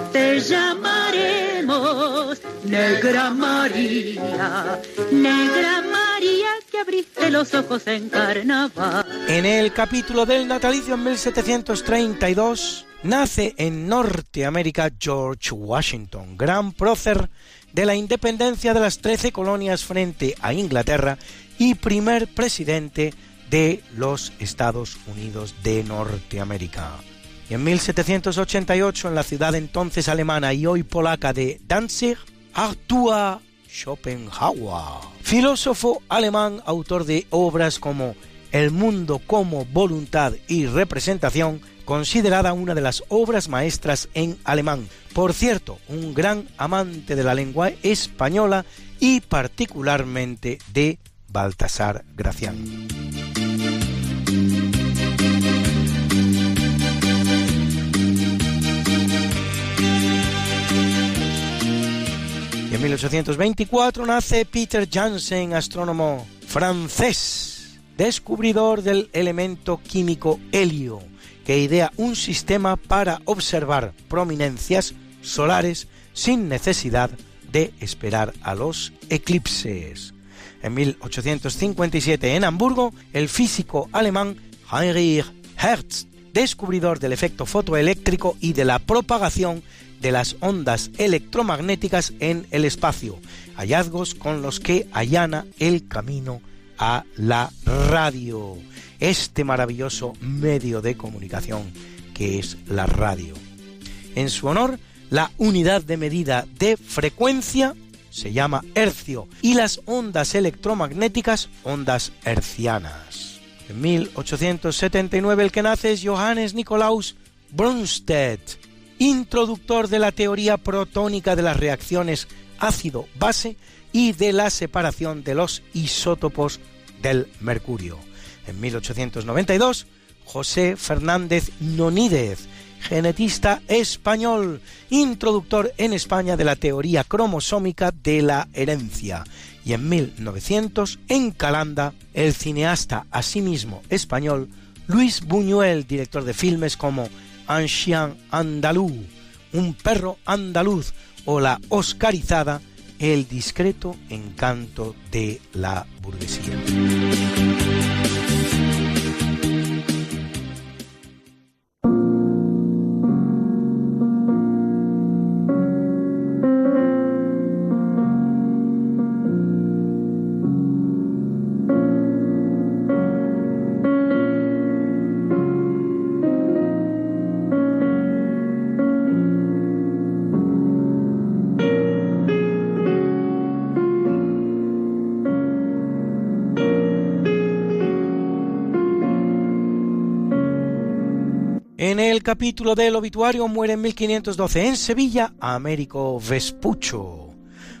Te llamaremos Negra María, Negra María que abriste los ojos en carnaval. En el capítulo del natalicio en 1732 nace en Norteamérica George Washington, gran prócer de la independencia de las trece colonias frente a Inglaterra y primer presidente de los Estados Unidos de Norteamérica. Y en 1788, en la ciudad entonces alemana y hoy polaca de Danzig, actúa Schopenhauer, filósofo alemán, autor de obras como El mundo como voluntad y representación, considerada una de las obras maestras en alemán. Por cierto, un gran amante de la lengua española y particularmente de Baltasar Gracián. En 1824 nace Peter Janssen, astrónomo francés, descubridor del elemento químico helio, que idea un sistema para observar prominencias solares sin necesidad de esperar a los eclipses. En 1857 en Hamburgo, el físico alemán Heinrich Hertz, descubridor del efecto fotoeléctrico y de la propagación de las ondas electromagnéticas en el espacio, hallazgos con los que allana el camino a la radio, este maravilloso medio de comunicación que es la radio. En su honor, la unidad de medida de frecuencia se llama hercio y las ondas electromagnéticas ondas hercianas. En 1879 el que nace es Johannes Nikolaus Brunstedt, introductor de la teoría protónica de las reacciones ácido-base y de la separación de los isótopos del mercurio. En 1892, José Fernández Nonídez, genetista español, introductor en España de la teoría cromosómica de la herencia. Y en 1900, en Calanda, el cineasta asimismo español Luis Buñuel, director de filmes como Ancien Andalú, Un perro andaluz o la oscarizada El discreto encanto de la burguesía. Capítulo del obituario muere en 1512 en Sevilla Américo Vespucho.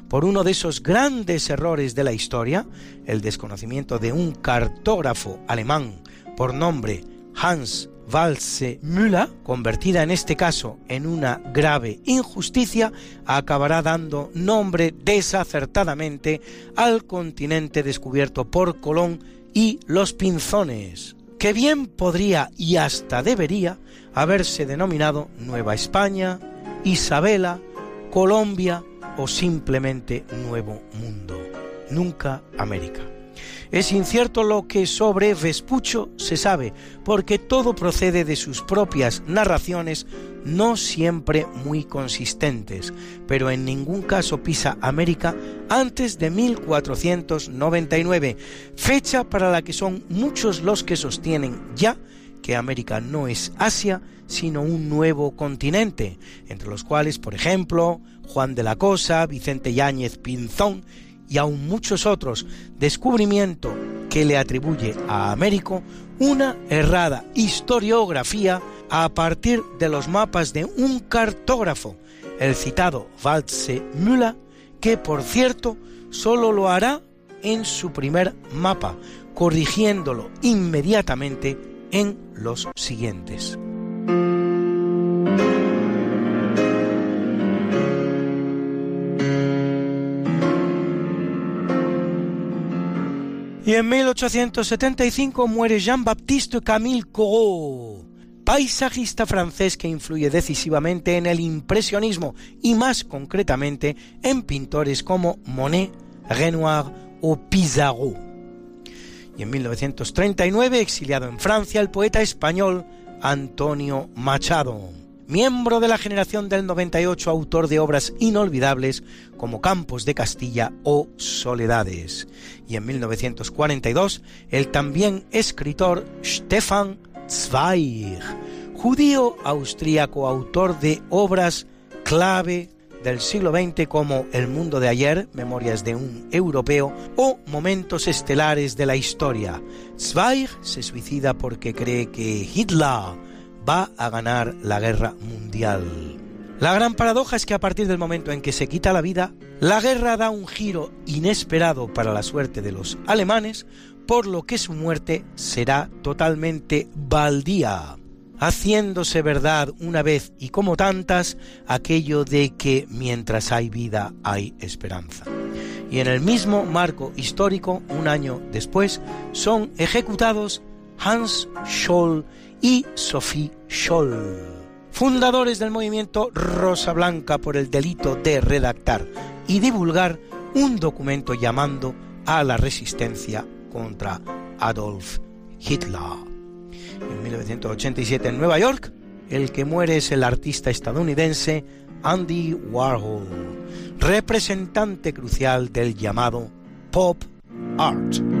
Por uno de esos grandes errores de la historia, el desconocimiento de un cartógrafo alemán por nombre Hans Walse Müller, convertida en este caso en una grave injusticia, acabará dando nombre desacertadamente al continente descubierto por Colón y los Pinzones, que bien podría y hasta debería haberse denominado Nueva España, Isabela, Colombia o simplemente Nuevo Mundo, nunca América. Es incierto lo que sobre Vespucho se sabe, porque todo procede de sus propias narraciones, no siempre muy consistentes, pero en ningún caso pisa América antes de 1499, fecha para la que son muchos los que sostienen ya que América no es Asia, sino un nuevo continente, entre los cuales, por ejemplo, Juan de la Cosa, Vicente Yáñez Pinzón y aún muchos otros, descubrimiento que le atribuye a Américo una errada historiografía a partir de los mapas de un cartógrafo, el citado Waltze Müller, que por cierto solo lo hará en su primer mapa, corrigiéndolo inmediatamente en los siguientes. Y en 1875 muere Jean-Baptiste Camille Corot, paisajista francés que influye decisivamente en el impresionismo y más concretamente en pintores como Monet, Renoir o Pizarro. Y en 1939, exiliado en Francia, el poeta español Antonio Machado miembro de la generación del 98, autor de obras inolvidables como Campos de Castilla o Soledades. Y en 1942, el también escritor Stefan Zweig, judío austríaco, autor de obras clave del siglo XX como El mundo de ayer, Memorias de un europeo, o Momentos estelares de la historia. Zweig se suicida porque cree que Hitler va a ganar la guerra mundial. La gran paradoja es que a partir del momento en que se quita la vida, la guerra da un giro inesperado para la suerte de los alemanes, por lo que su muerte será totalmente baldía, haciéndose verdad una vez y como tantas aquello de que mientras hay vida hay esperanza. Y en el mismo marco histórico, un año después, son ejecutados Hans Scholl y Sophie Scholl, fundadores del movimiento Rosa Blanca por el delito de redactar y divulgar un documento llamando a la resistencia contra Adolf Hitler. En 1987 en Nueva York, el que muere es el artista estadounidense Andy Warhol, representante crucial del llamado pop art.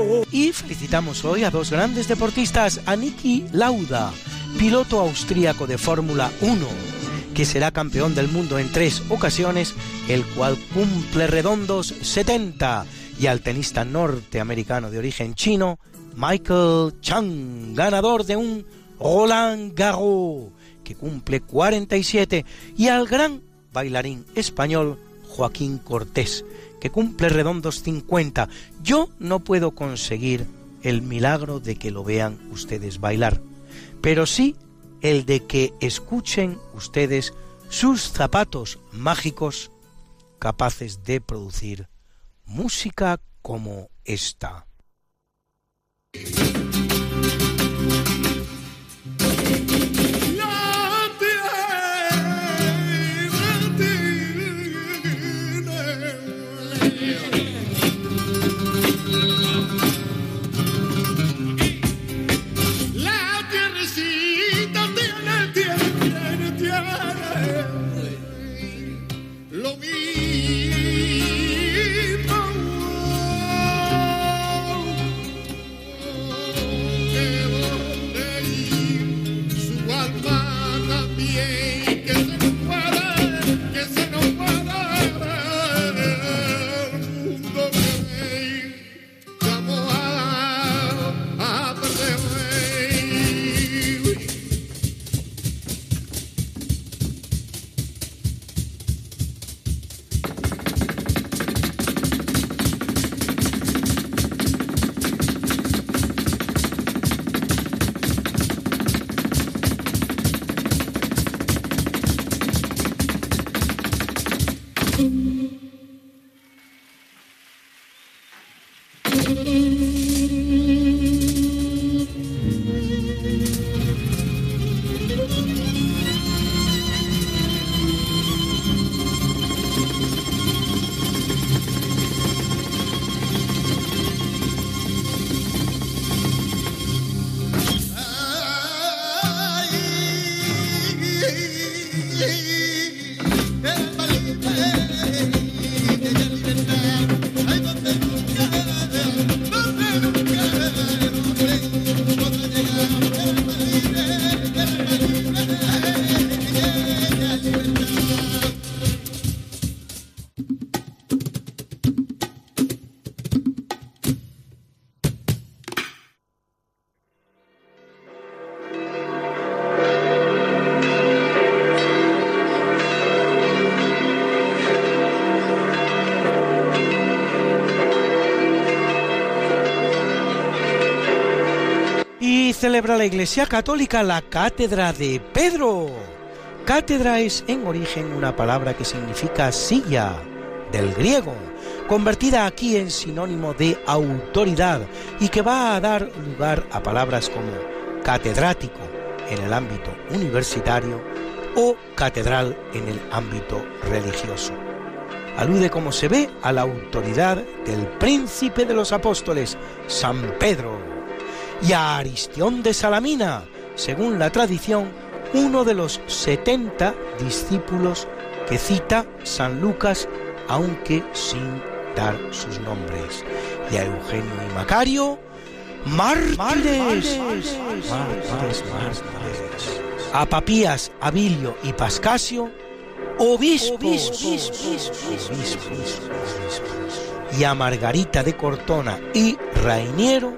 Hoy a dos grandes deportistas, a Niki Lauda, piloto austríaco de Fórmula 1, que será campeón del mundo en tres ocasiones, el cual cumple redondos 70, y al tenista norteamericano de origen chino, Michael Chang, ganador de un Roland Garros, que cumple 47, y al gran bailarín español Joaquín Cortés, que cumple redondos 50. Yo no puedo conseguir el milagro de que lo vean ustedes bailar, pero sí el de que escuchen ustedes sus zapatos mágicos capaces de producir música como esta. Celebra la Iglesia Católica la Cátedra de Pedro. Cátedra es en origen una palabra que significa silla, del griego, convertida aquí en sinónimo de autoridad y que va a dar lugar a palabras como catedrático en el ámbito universitario o catedral en el ámbito religioso. Alude, como se ve, a la autoridad del príncipe de los apóstoles, San Pedro, y a Aristión de Salamina, según la tradición, uno de los 70 discípulos que cita San Lucas, aunque sin dar sus nombres. Y a Eugenio y Macario, mártires, mártires, mártires. A Papías, Abilio y Pascasio, obispos, y a Margarita de Cortona y Rainiero,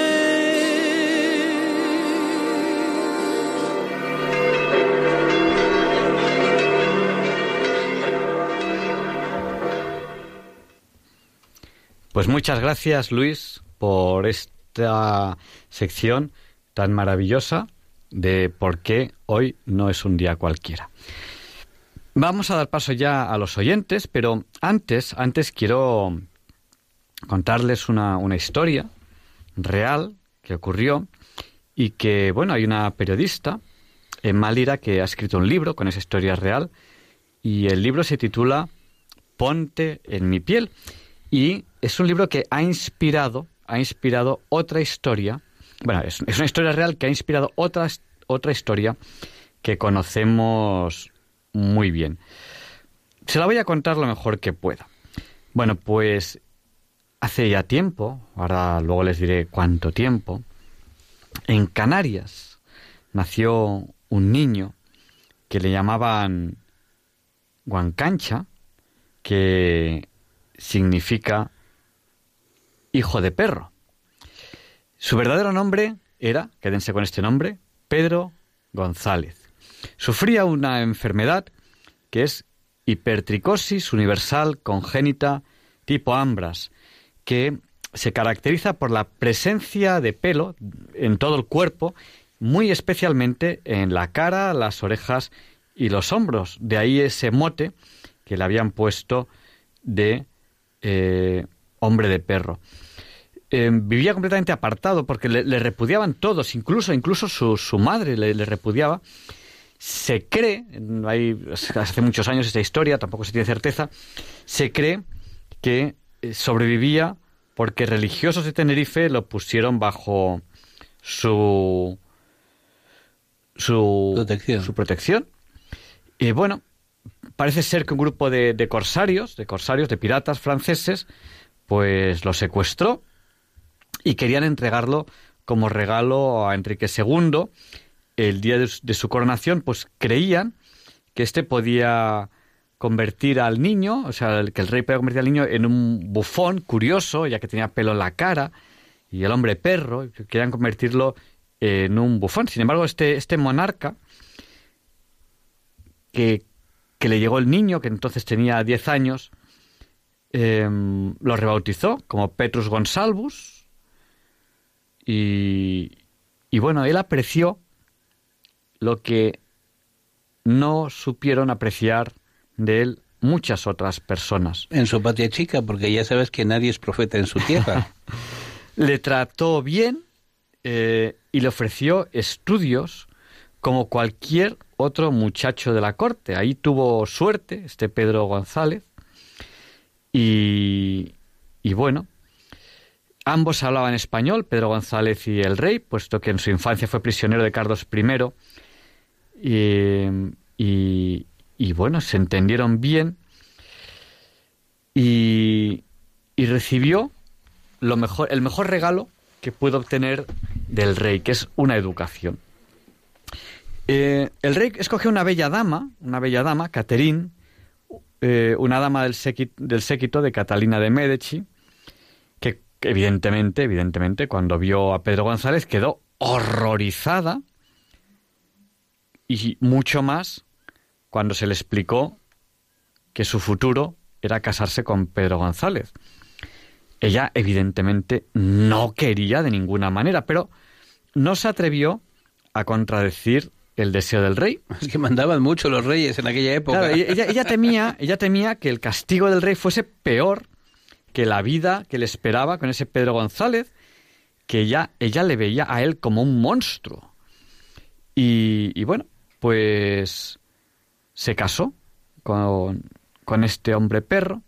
Pues muchas gracias, Luis, por esta sección tan maravillosa de por qué hoy no es un día cualquiera. Vamos a dar paso ya a los oyentes, pero antes, antes quiero contarles una, una historia real que ocurrió y que, bueno, hay una periodista en Malira que ha escrito un libro con esa historia real y el libro se titula Ponte en mi piel y es un libro que ha inspirado, ha inspirado otra historia. Bueno, es, una historia real que ha inspirado otra, otra historia que conocemos muy bien. Se la voy a contar lo mejor que pueda. Bueno, pues hace ya tiempo, ahora luego les diré cuánto tiempo, en Canarias nació un niño que le llamaban Huancancha, que significa hijo de perro. Su verdadero nombre era, quédense con este nombre, Pedro González. Sufría una enfermedad que es hipertricosis universal congénita tipo Ambras, que se caracteriza por la presencia de pelo en todo el cuerpo, muy especialmente en la cara, las orejas y los hombros. De ahí ese mote que le habían puesto de eh, hombre de perro. Eh, vivía completamente apartado porque le, repudiaban todos, incluso, incluso su, madre le, repudiaba. Se cree, hay, hace muchos años esta historia, tampoco se tiene certeza, se cree que eh, sobrevivía porque religiosos de Tenerife lo pusieron bajo su su protección. Su protección. Y bueno, parece ser que un grupo de, de, corsarios, de corsarios, de piratas franceses, pues lo secuestró y querían entregarlo como regalo a Enrique II. El día de, su coronación, pues creían que éste podía convertir al niño, o sea, que el rey podía convertir al niño en un bufón curioso, ya que tenía pelo en la cara, y el hombre perro, querían convertirlo en un bufón. Sin embargo, este, este monarca, que, que le llegó el niño, que entonces tenía 10 años, Em, lo rebautizó como Petrus Gonsalvus y, y bueno, él apreció lo que no supieron apreciar de él muchas otras personas. En su patria chica, porque ya sabes que nadie es profeta en su tierra. [LAUGHS] le trató bien eh, y le ofreció estudios como cualquier otro muchacho de la corte. Ahí tuvo suerte este Pedro González y, bueno, ambos hablaban español, Pedro González y el rey, puesto que en su infancia fue prisionero de Carlos I. Y, bueno, se entendieron bien y, y recibió lo mejor, el mejor regalo que pudo obtener del rey, que es una educación. Eh, el rey escogió una bella dama, una bella dama, Catherine, eh, una dama del séquito, del séquito de Catalina de Medici, que evidentemente, evidentemente, cuando vio a Pedro González quedó horrorizada y mucho más cuando se le explicó que su futuro era casarse con Pedro González. Ella evidentemente no quería de ninguna manera, pero no se atrevió a contradecir el deseo del rey. Es que mandaban mucho los reyes en aquella época. ella, temía, ella temía que el castigo del rey fuese peor que la vida que le esperaba con ese Pedro González, que ella, ella le veía a él como un monstruo. Y, y bueno, pues se casó con, con este hombre perro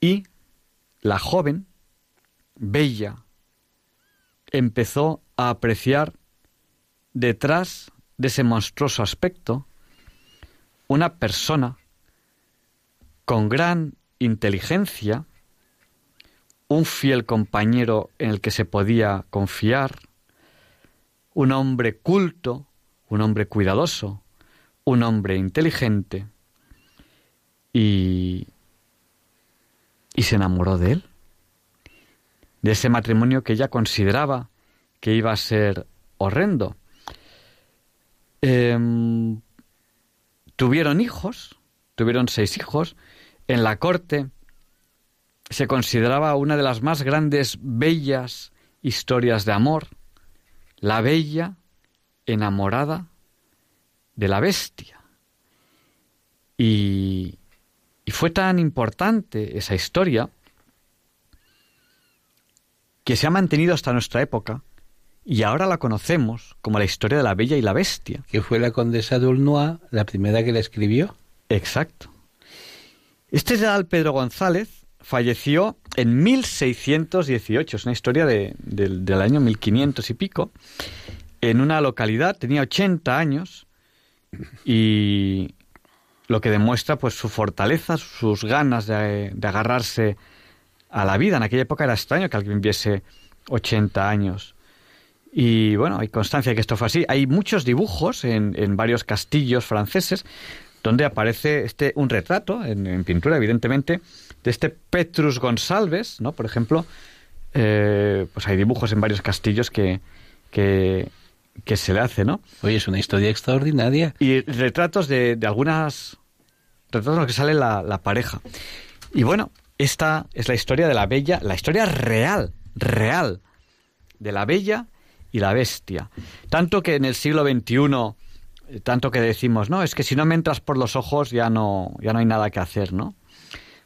y la joven, bella, empezó a apreciar detrás de ese monstruoso aspecto una persona con gran inteligencia, un fiel compañero en el que se podía confiar, un hombre culto, un hombre cuidadoso, un hombre inteligente, y, y se enamoró de él, de ese matrimonio que ella consideraba que iba a ser horrendo. Em, tuvieron hijos, tuvieron seis hijos. En la corte se consideraba una de las más grandes, bellas historias de amor, la bella enamorada de la bestia. Y, y fue tan importante esa historia que se ha mantenido hasta nuestra época y ahora la conocemos como la historia de la Bella y la Bestia. Que fue la condesa de Ulnoa la primera que la escribió. Exacto. Este general Pedro González falleció en 1618, es una historia de, del año 1500 y pico, en una localidad, tenía 80 años y lo que demuestra pues su fortaleza, sus ganas de, de agarrarse a la vida. En aquella época era extraño que alguien viviese 80 años. Y bueno, hay constancia de que esto fue así. Hay muchos dibujos en, en varios castillos franceses donde aparece este un retrato en, pintura, evidentemente, de este Petrus Gonsalves, ¿no? Por ejemplo, eh, pues hay dibujos en varios castillos que, que, que, se le hace, ¿no? Oye, es una historia extraordinaria. Y retratos de, de algunas retratos en los que sale la, la pareja. Y bueno, esta es la historia de la bella, la historia real, real, de la bella y la bestia. Tanto que en el siglo XXI, tanto que decimos, no, es que si no me entras por los ojos ya no, ya no hay nada que hacer, ¿no?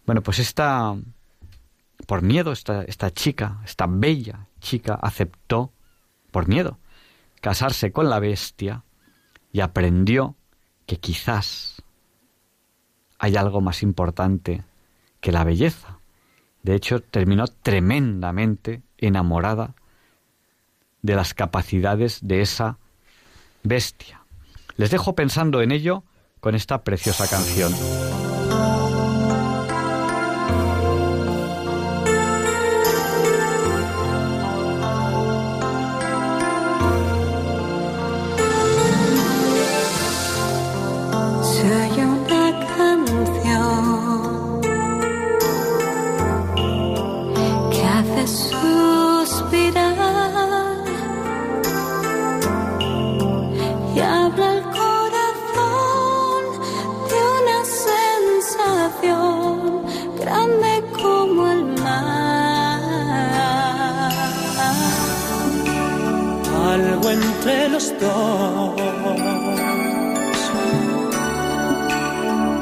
Bueno, pues esta, por miedo, esta, esta chica, esta bella chica, aceptó, por miedo, casarse con la bestia y aprendió que quizás hay algo más importante que la belleza. De hecho, terminó tremendamente enamorada de las capacidades de esa bestia. Les dejo pensando en ello con esta preciosa canción. entre los dos.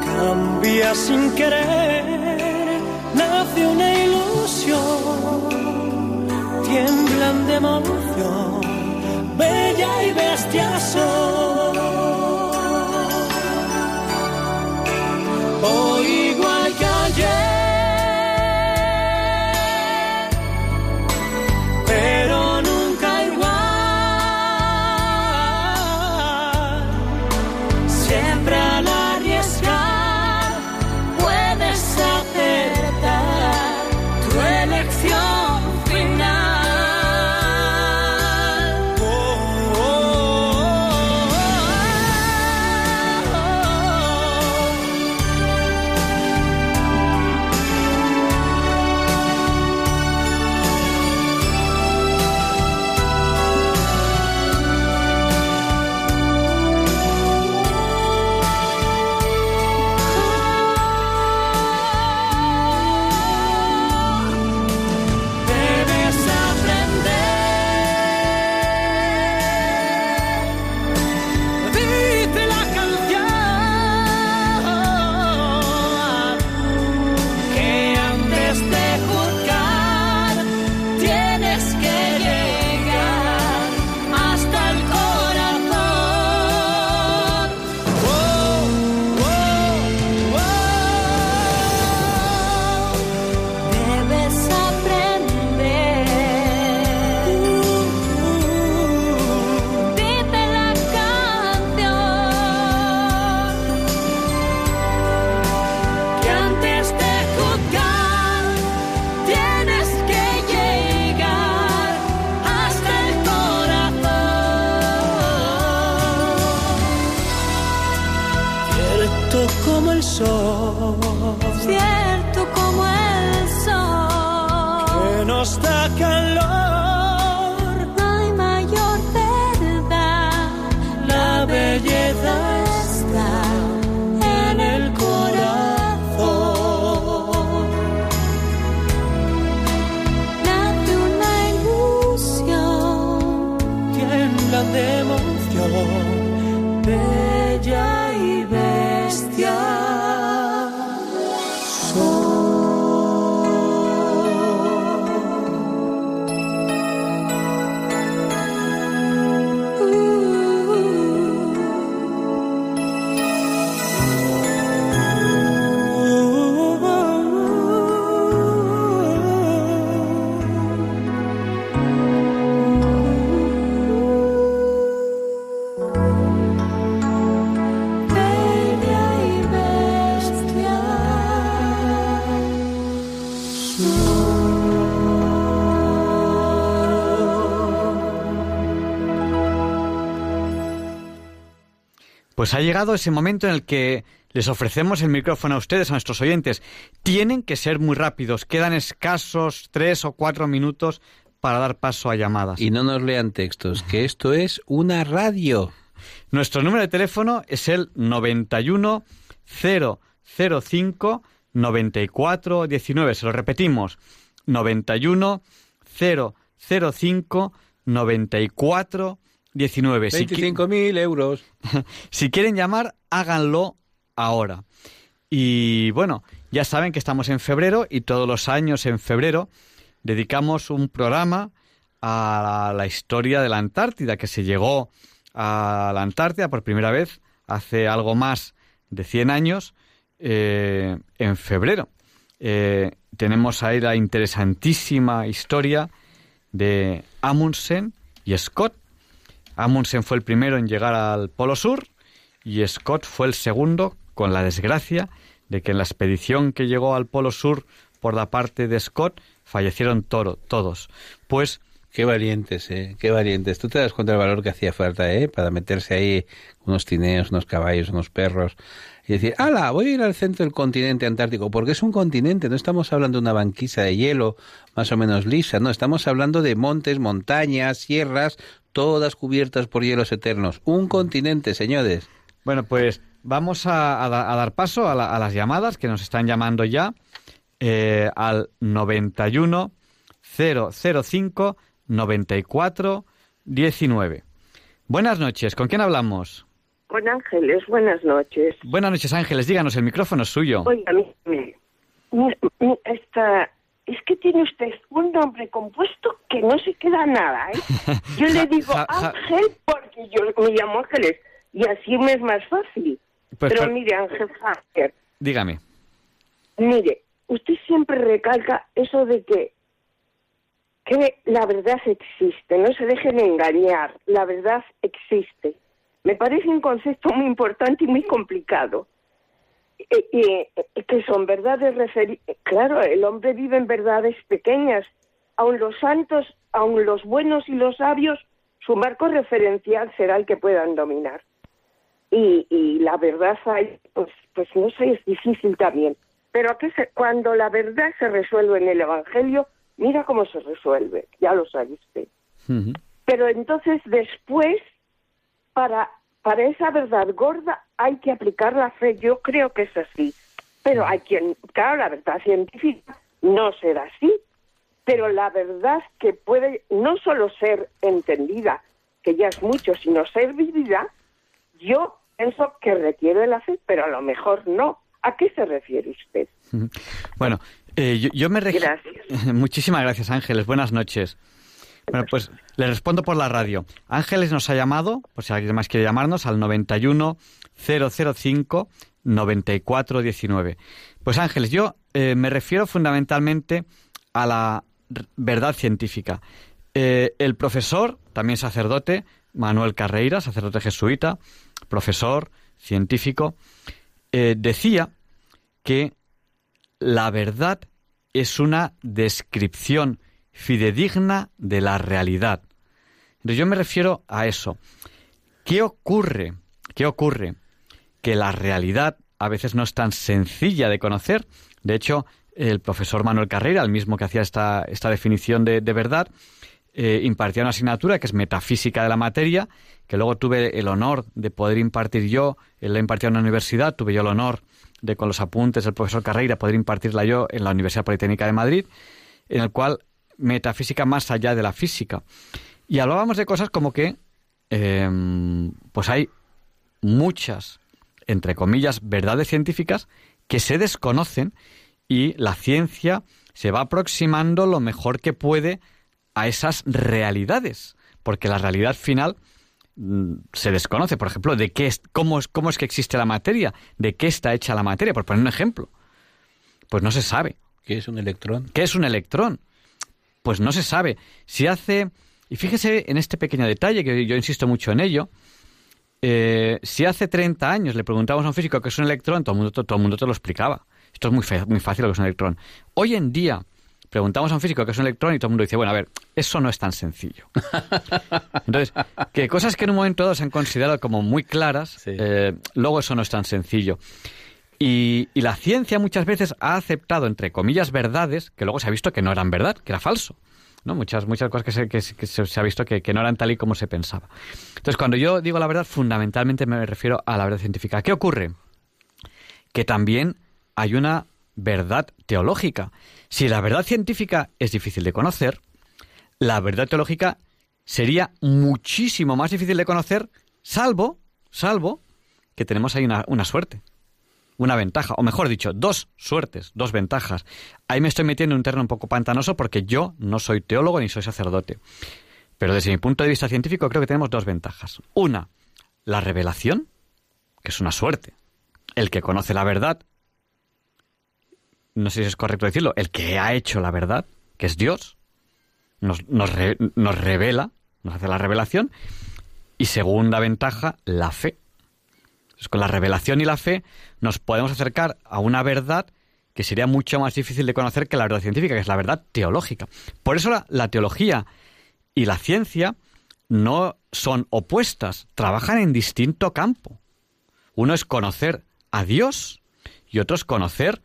Cambia sin querer, nace una ilusión, tiemblan de emoción, bella y bestia. Pues ha llegado ese momento en el que les ofrecemos el micrófono a ustedes, a nuestros oyentes. Tienen que ser muy rápidos. Quedan escasos tres o cuatro minutos para dar paso a llamadas. Y no nos lean textos, que esto es una radio. Nuestro número de teléfono es el 91 005 94 19. Se lo repetimos. 91 005 94 19. Si qui- 25.000 euros. [LAUGHS] si quieren llamar, háganlo ahora. Y bueno, ya saben que estamos en febrero y todos los años en febrero dedicamos un programa a la historia de la Antártida, que se llegó a la Antártida por primera vez hace algo más de 100 años eh, en febrero. Eh, tenemos ahí la interesantísima historia de Amundsen y Scott. Amundsen fue el primero en llegar al Polo Sur y Scott fue el segundo con la desgracia de que en la expedición que llegó al Polo Sur por la parte de Scott fallecieron todos. Pues Qué valientes, ¿eh? Qué valientes. Tú te das cuenta del valor que hacía falta, ¿eh? Para meterse ahí unos tineos, unos caballos, unos perros y decir, ¡hala! Voy a ir al centro del continente antártico, porque es un continente, no estamos hablando de una banquisa de hielo más o menos lisa, no, estamos hablando de montes, montañas, sierras, todas cubiertas por hielos eternos. Un continente, señores. Bueno, pues vamos a dar paso a, la- a las llamadas que nos están llamando ya eh, al 91 005 94 19. Buenas noches, ¿con quién hablamos? Con Ángeles, buenas noches. Buenas noches, Ángeles, díganos, el micrófono es suyo. Oiga, mire, esta, es que tiene usted un nombre compuesto que no se queda nada, ¿eh? [LAUGHS] Yo le digo Ángel porque yo me llamo Ángeles y así me es más fácil. Pues, Pero per- mire, Ángel Hacker, Dígame. mire, usted siempre recalca eso de que que la verdad existe, no se dejen engañar, la verdad existe. Me parece un concepto muy importante y muy complicado. Eh, eh, que son verdades referi Claro, el hombre vive en verdades pequeñas. Aun los santos, aun los buenos y los sabios, su marco referencial será el que puedan dominar. Y, y la verdad hay, pues, pues no sé, es difícil también. Pero ¿a qué se- cuando la verdad se resuelve en el Evangelio, mira cómo se resuelve, ya lo sabe usted. Pero entonces después, para, para esa verdad gorda hay que aplicar la fe. Yo creo que es así. Pero hay quien, claro, la verdad científica no será así. Pero la verdad que puede no solo ser entendida, que ya es mucho, sino ser vivida, yo pienso que requiere la fe, pero a lo mejor no. ¿A qué se refiere usted? Bueno, eh, yo, yo me Gracias. [LAUGHS] Muchísimas gracias, Ángeles. Buenas noches. Bueno, pues le respondo por la radio. Ángeles nos ha llamado, por si alguien más quiere llamarnos, al 91 005 94 19. Pues Ángeles, yo eh, me refiero fundamentalmente a la verdad científica. Eh, el profesor, también sacerdote, Manuel Carreira, sacerdote jesuita, profesor, científico, eh, decía que la verdad es una descripción fidedigna de la realidad. Entonces yo me refiero a eso. ¿Qué ocurre? ¿Qué ocurre? Que la realidad a veces no es tan sencilla de conocer. De hecho, el profesor Manuel Carrera, el mismo que hacía esta, esta definición de, de verdad, eh, impartía una asignatura que es metafísica de la materia, que luego tuve el honor de poder impartir yo, él la impartía en una universidad, tuve yo el honor de con los apuntes del profesor Carreira poder impartirla yo en la Universidad Politécnica de Madrid, en el cual metafísica más allá de la física. Y hablábamos de cosas como que em, pues hay muchas, entre comillas, verdades científicas que se desconocen y la ciencia se va aproximando lo mejor que puede a esas realidades, porque la realidad final mm, se desconoce, por ejemplo, de qué es, cómo es, cómo es que existe la materia, de qué está hecha la materia, por poner un ejemplo. Pues no se sabe. ¿Qué es un electrón? ¿Qué es un electrón? Pues no se sabe. Si hace, y fíjese en este pequeño detalle, que yo insisto mucho en ello, eh, si hace 30 años le preguntábamos a un físico qué es un electrón, todo el mundo, todo el mundo te lo explicaba. Esto es muy, fe- muy fácil lo que es un electrón. Hoy en día, preguntamos a un físico qué es un electrón y todo el mundo dice, bueno, a ver, eso no es tan sencillo. [LAUGHS] Entonces, que cosas que en un momento dado se han considerado como muy claras, eh, luego eso no es tan sencillo. Y, y la ciencia muchas veces ha aceptado, entre comillas, verdades que luego se ha visto que no eran verdad, que era falso. ¿no? Muchas, muchas cosas que, se, que que se ha visto que, que no eran tal y como se pensaba. Entonces, cuando yo digo la verdad, fundamentalmente me refiero a la verdad científica. ¿Qué ocurre? Que también hay una verdad teológica. Si la verdad científica es difícil de conocer, la verdad teológica sería muchísimo más difícil de conocer, salvo, salvo que tenemos ahí una, una suerte, una ventaja, o mejor dicho, dos suertes, dos ventajas. Ahí me estoy metiendo en un terreno un poco pantanoso porque yo no soy teólogo ni soy sacerdote. Pero desde mi punto de vista científico creo que tenemos dos ventajas. Una, la revelación, que es una suerte. El que conoce la verdad, no sé si es correcto decirlo, el que ha hecho la verdad, que es Dios, nos, nos, re- nos revela, nos hace la revelación. Y segunda ventaja, la fe. Con la revelación y la fe nos podemos acercar a una verdad que sería mucho más difícil de conocer que la verdad científica, que es la verdad teológica. Por eso la, la teología y la ciencia no son opuestas, trabajan en distinto campo. Uno es conocer a Dios y otro es conocer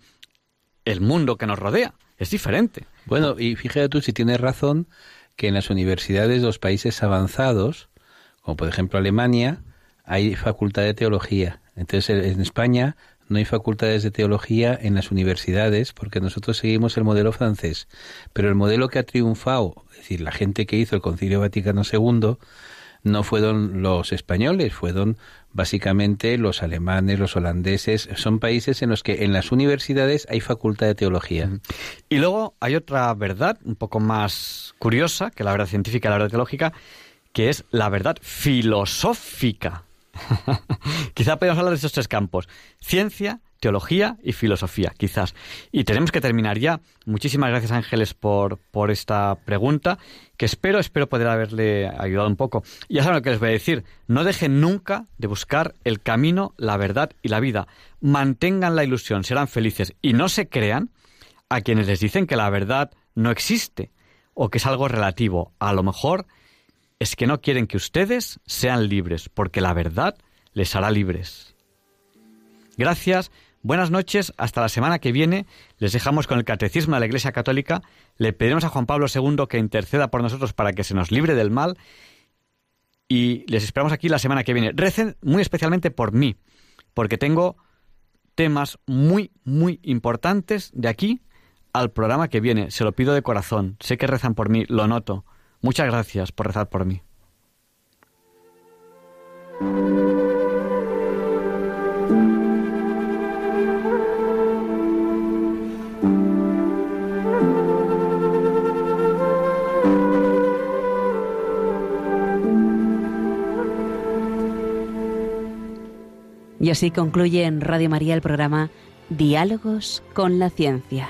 el mundo que nos rodea. Es diferente. Bueno, y fíjate tú si tienes razón que en las universidades de los países avanzados, como por ejemplo Alemania, hay facultad de teología. Entonces en- España no hay facultades de teología en las universidades porque nosotros seguimos el modelo francés. Pero el modelo que ha triunfado, es decir, la gente que hizo el Concilio Vaticano II, no fueron los españoles, fueron básicamente los alemanes, los holandeses. Son países en los que en las universidades hay facultad de teología. Y luego hay otra verdad un poco más curiosa que la verdad científica y la verdad teológica, que es la verdad filosófica. [LAUGHS] Quizá podemos hablar de estos tres campos. Ciencia, teología y filosofía, quizás. Y tenemos que terminar ya. Muchísimas gracias, Ángeles, por, por esta pregunta, que espero, espero poder haberle ayudado un poco. Y ya saben lo que les voy a decir. No dejen nunca de buscar el camino, la verdad y la vida. Mantengan la ilusión, serán felices. Y no se crean a quienes les dicen que la verdad no existe o que es algo relativo. A lo mejor es que no quieren que ustedes sean libres, porque la verdad les hará libres. Gracias, buenas noches, hasta la semana que viene. Les dejamos con el Catecismo de la Iglesia Católica. Le pediremos a Juan Pablo II que interceda por nosotros para que se nos libre del mal. Y les esperamos aquí la semana que viene. Recen muy especialmente por mí, porque tengo temas muy, muy importantes de aquí al programa que viene. Se lo pido de corazón. Sé que rezan por mí, lo noto. Muchas gracias por rezar por mí. Y así concluye en Radio María el programa Diálogos con la Ciencia.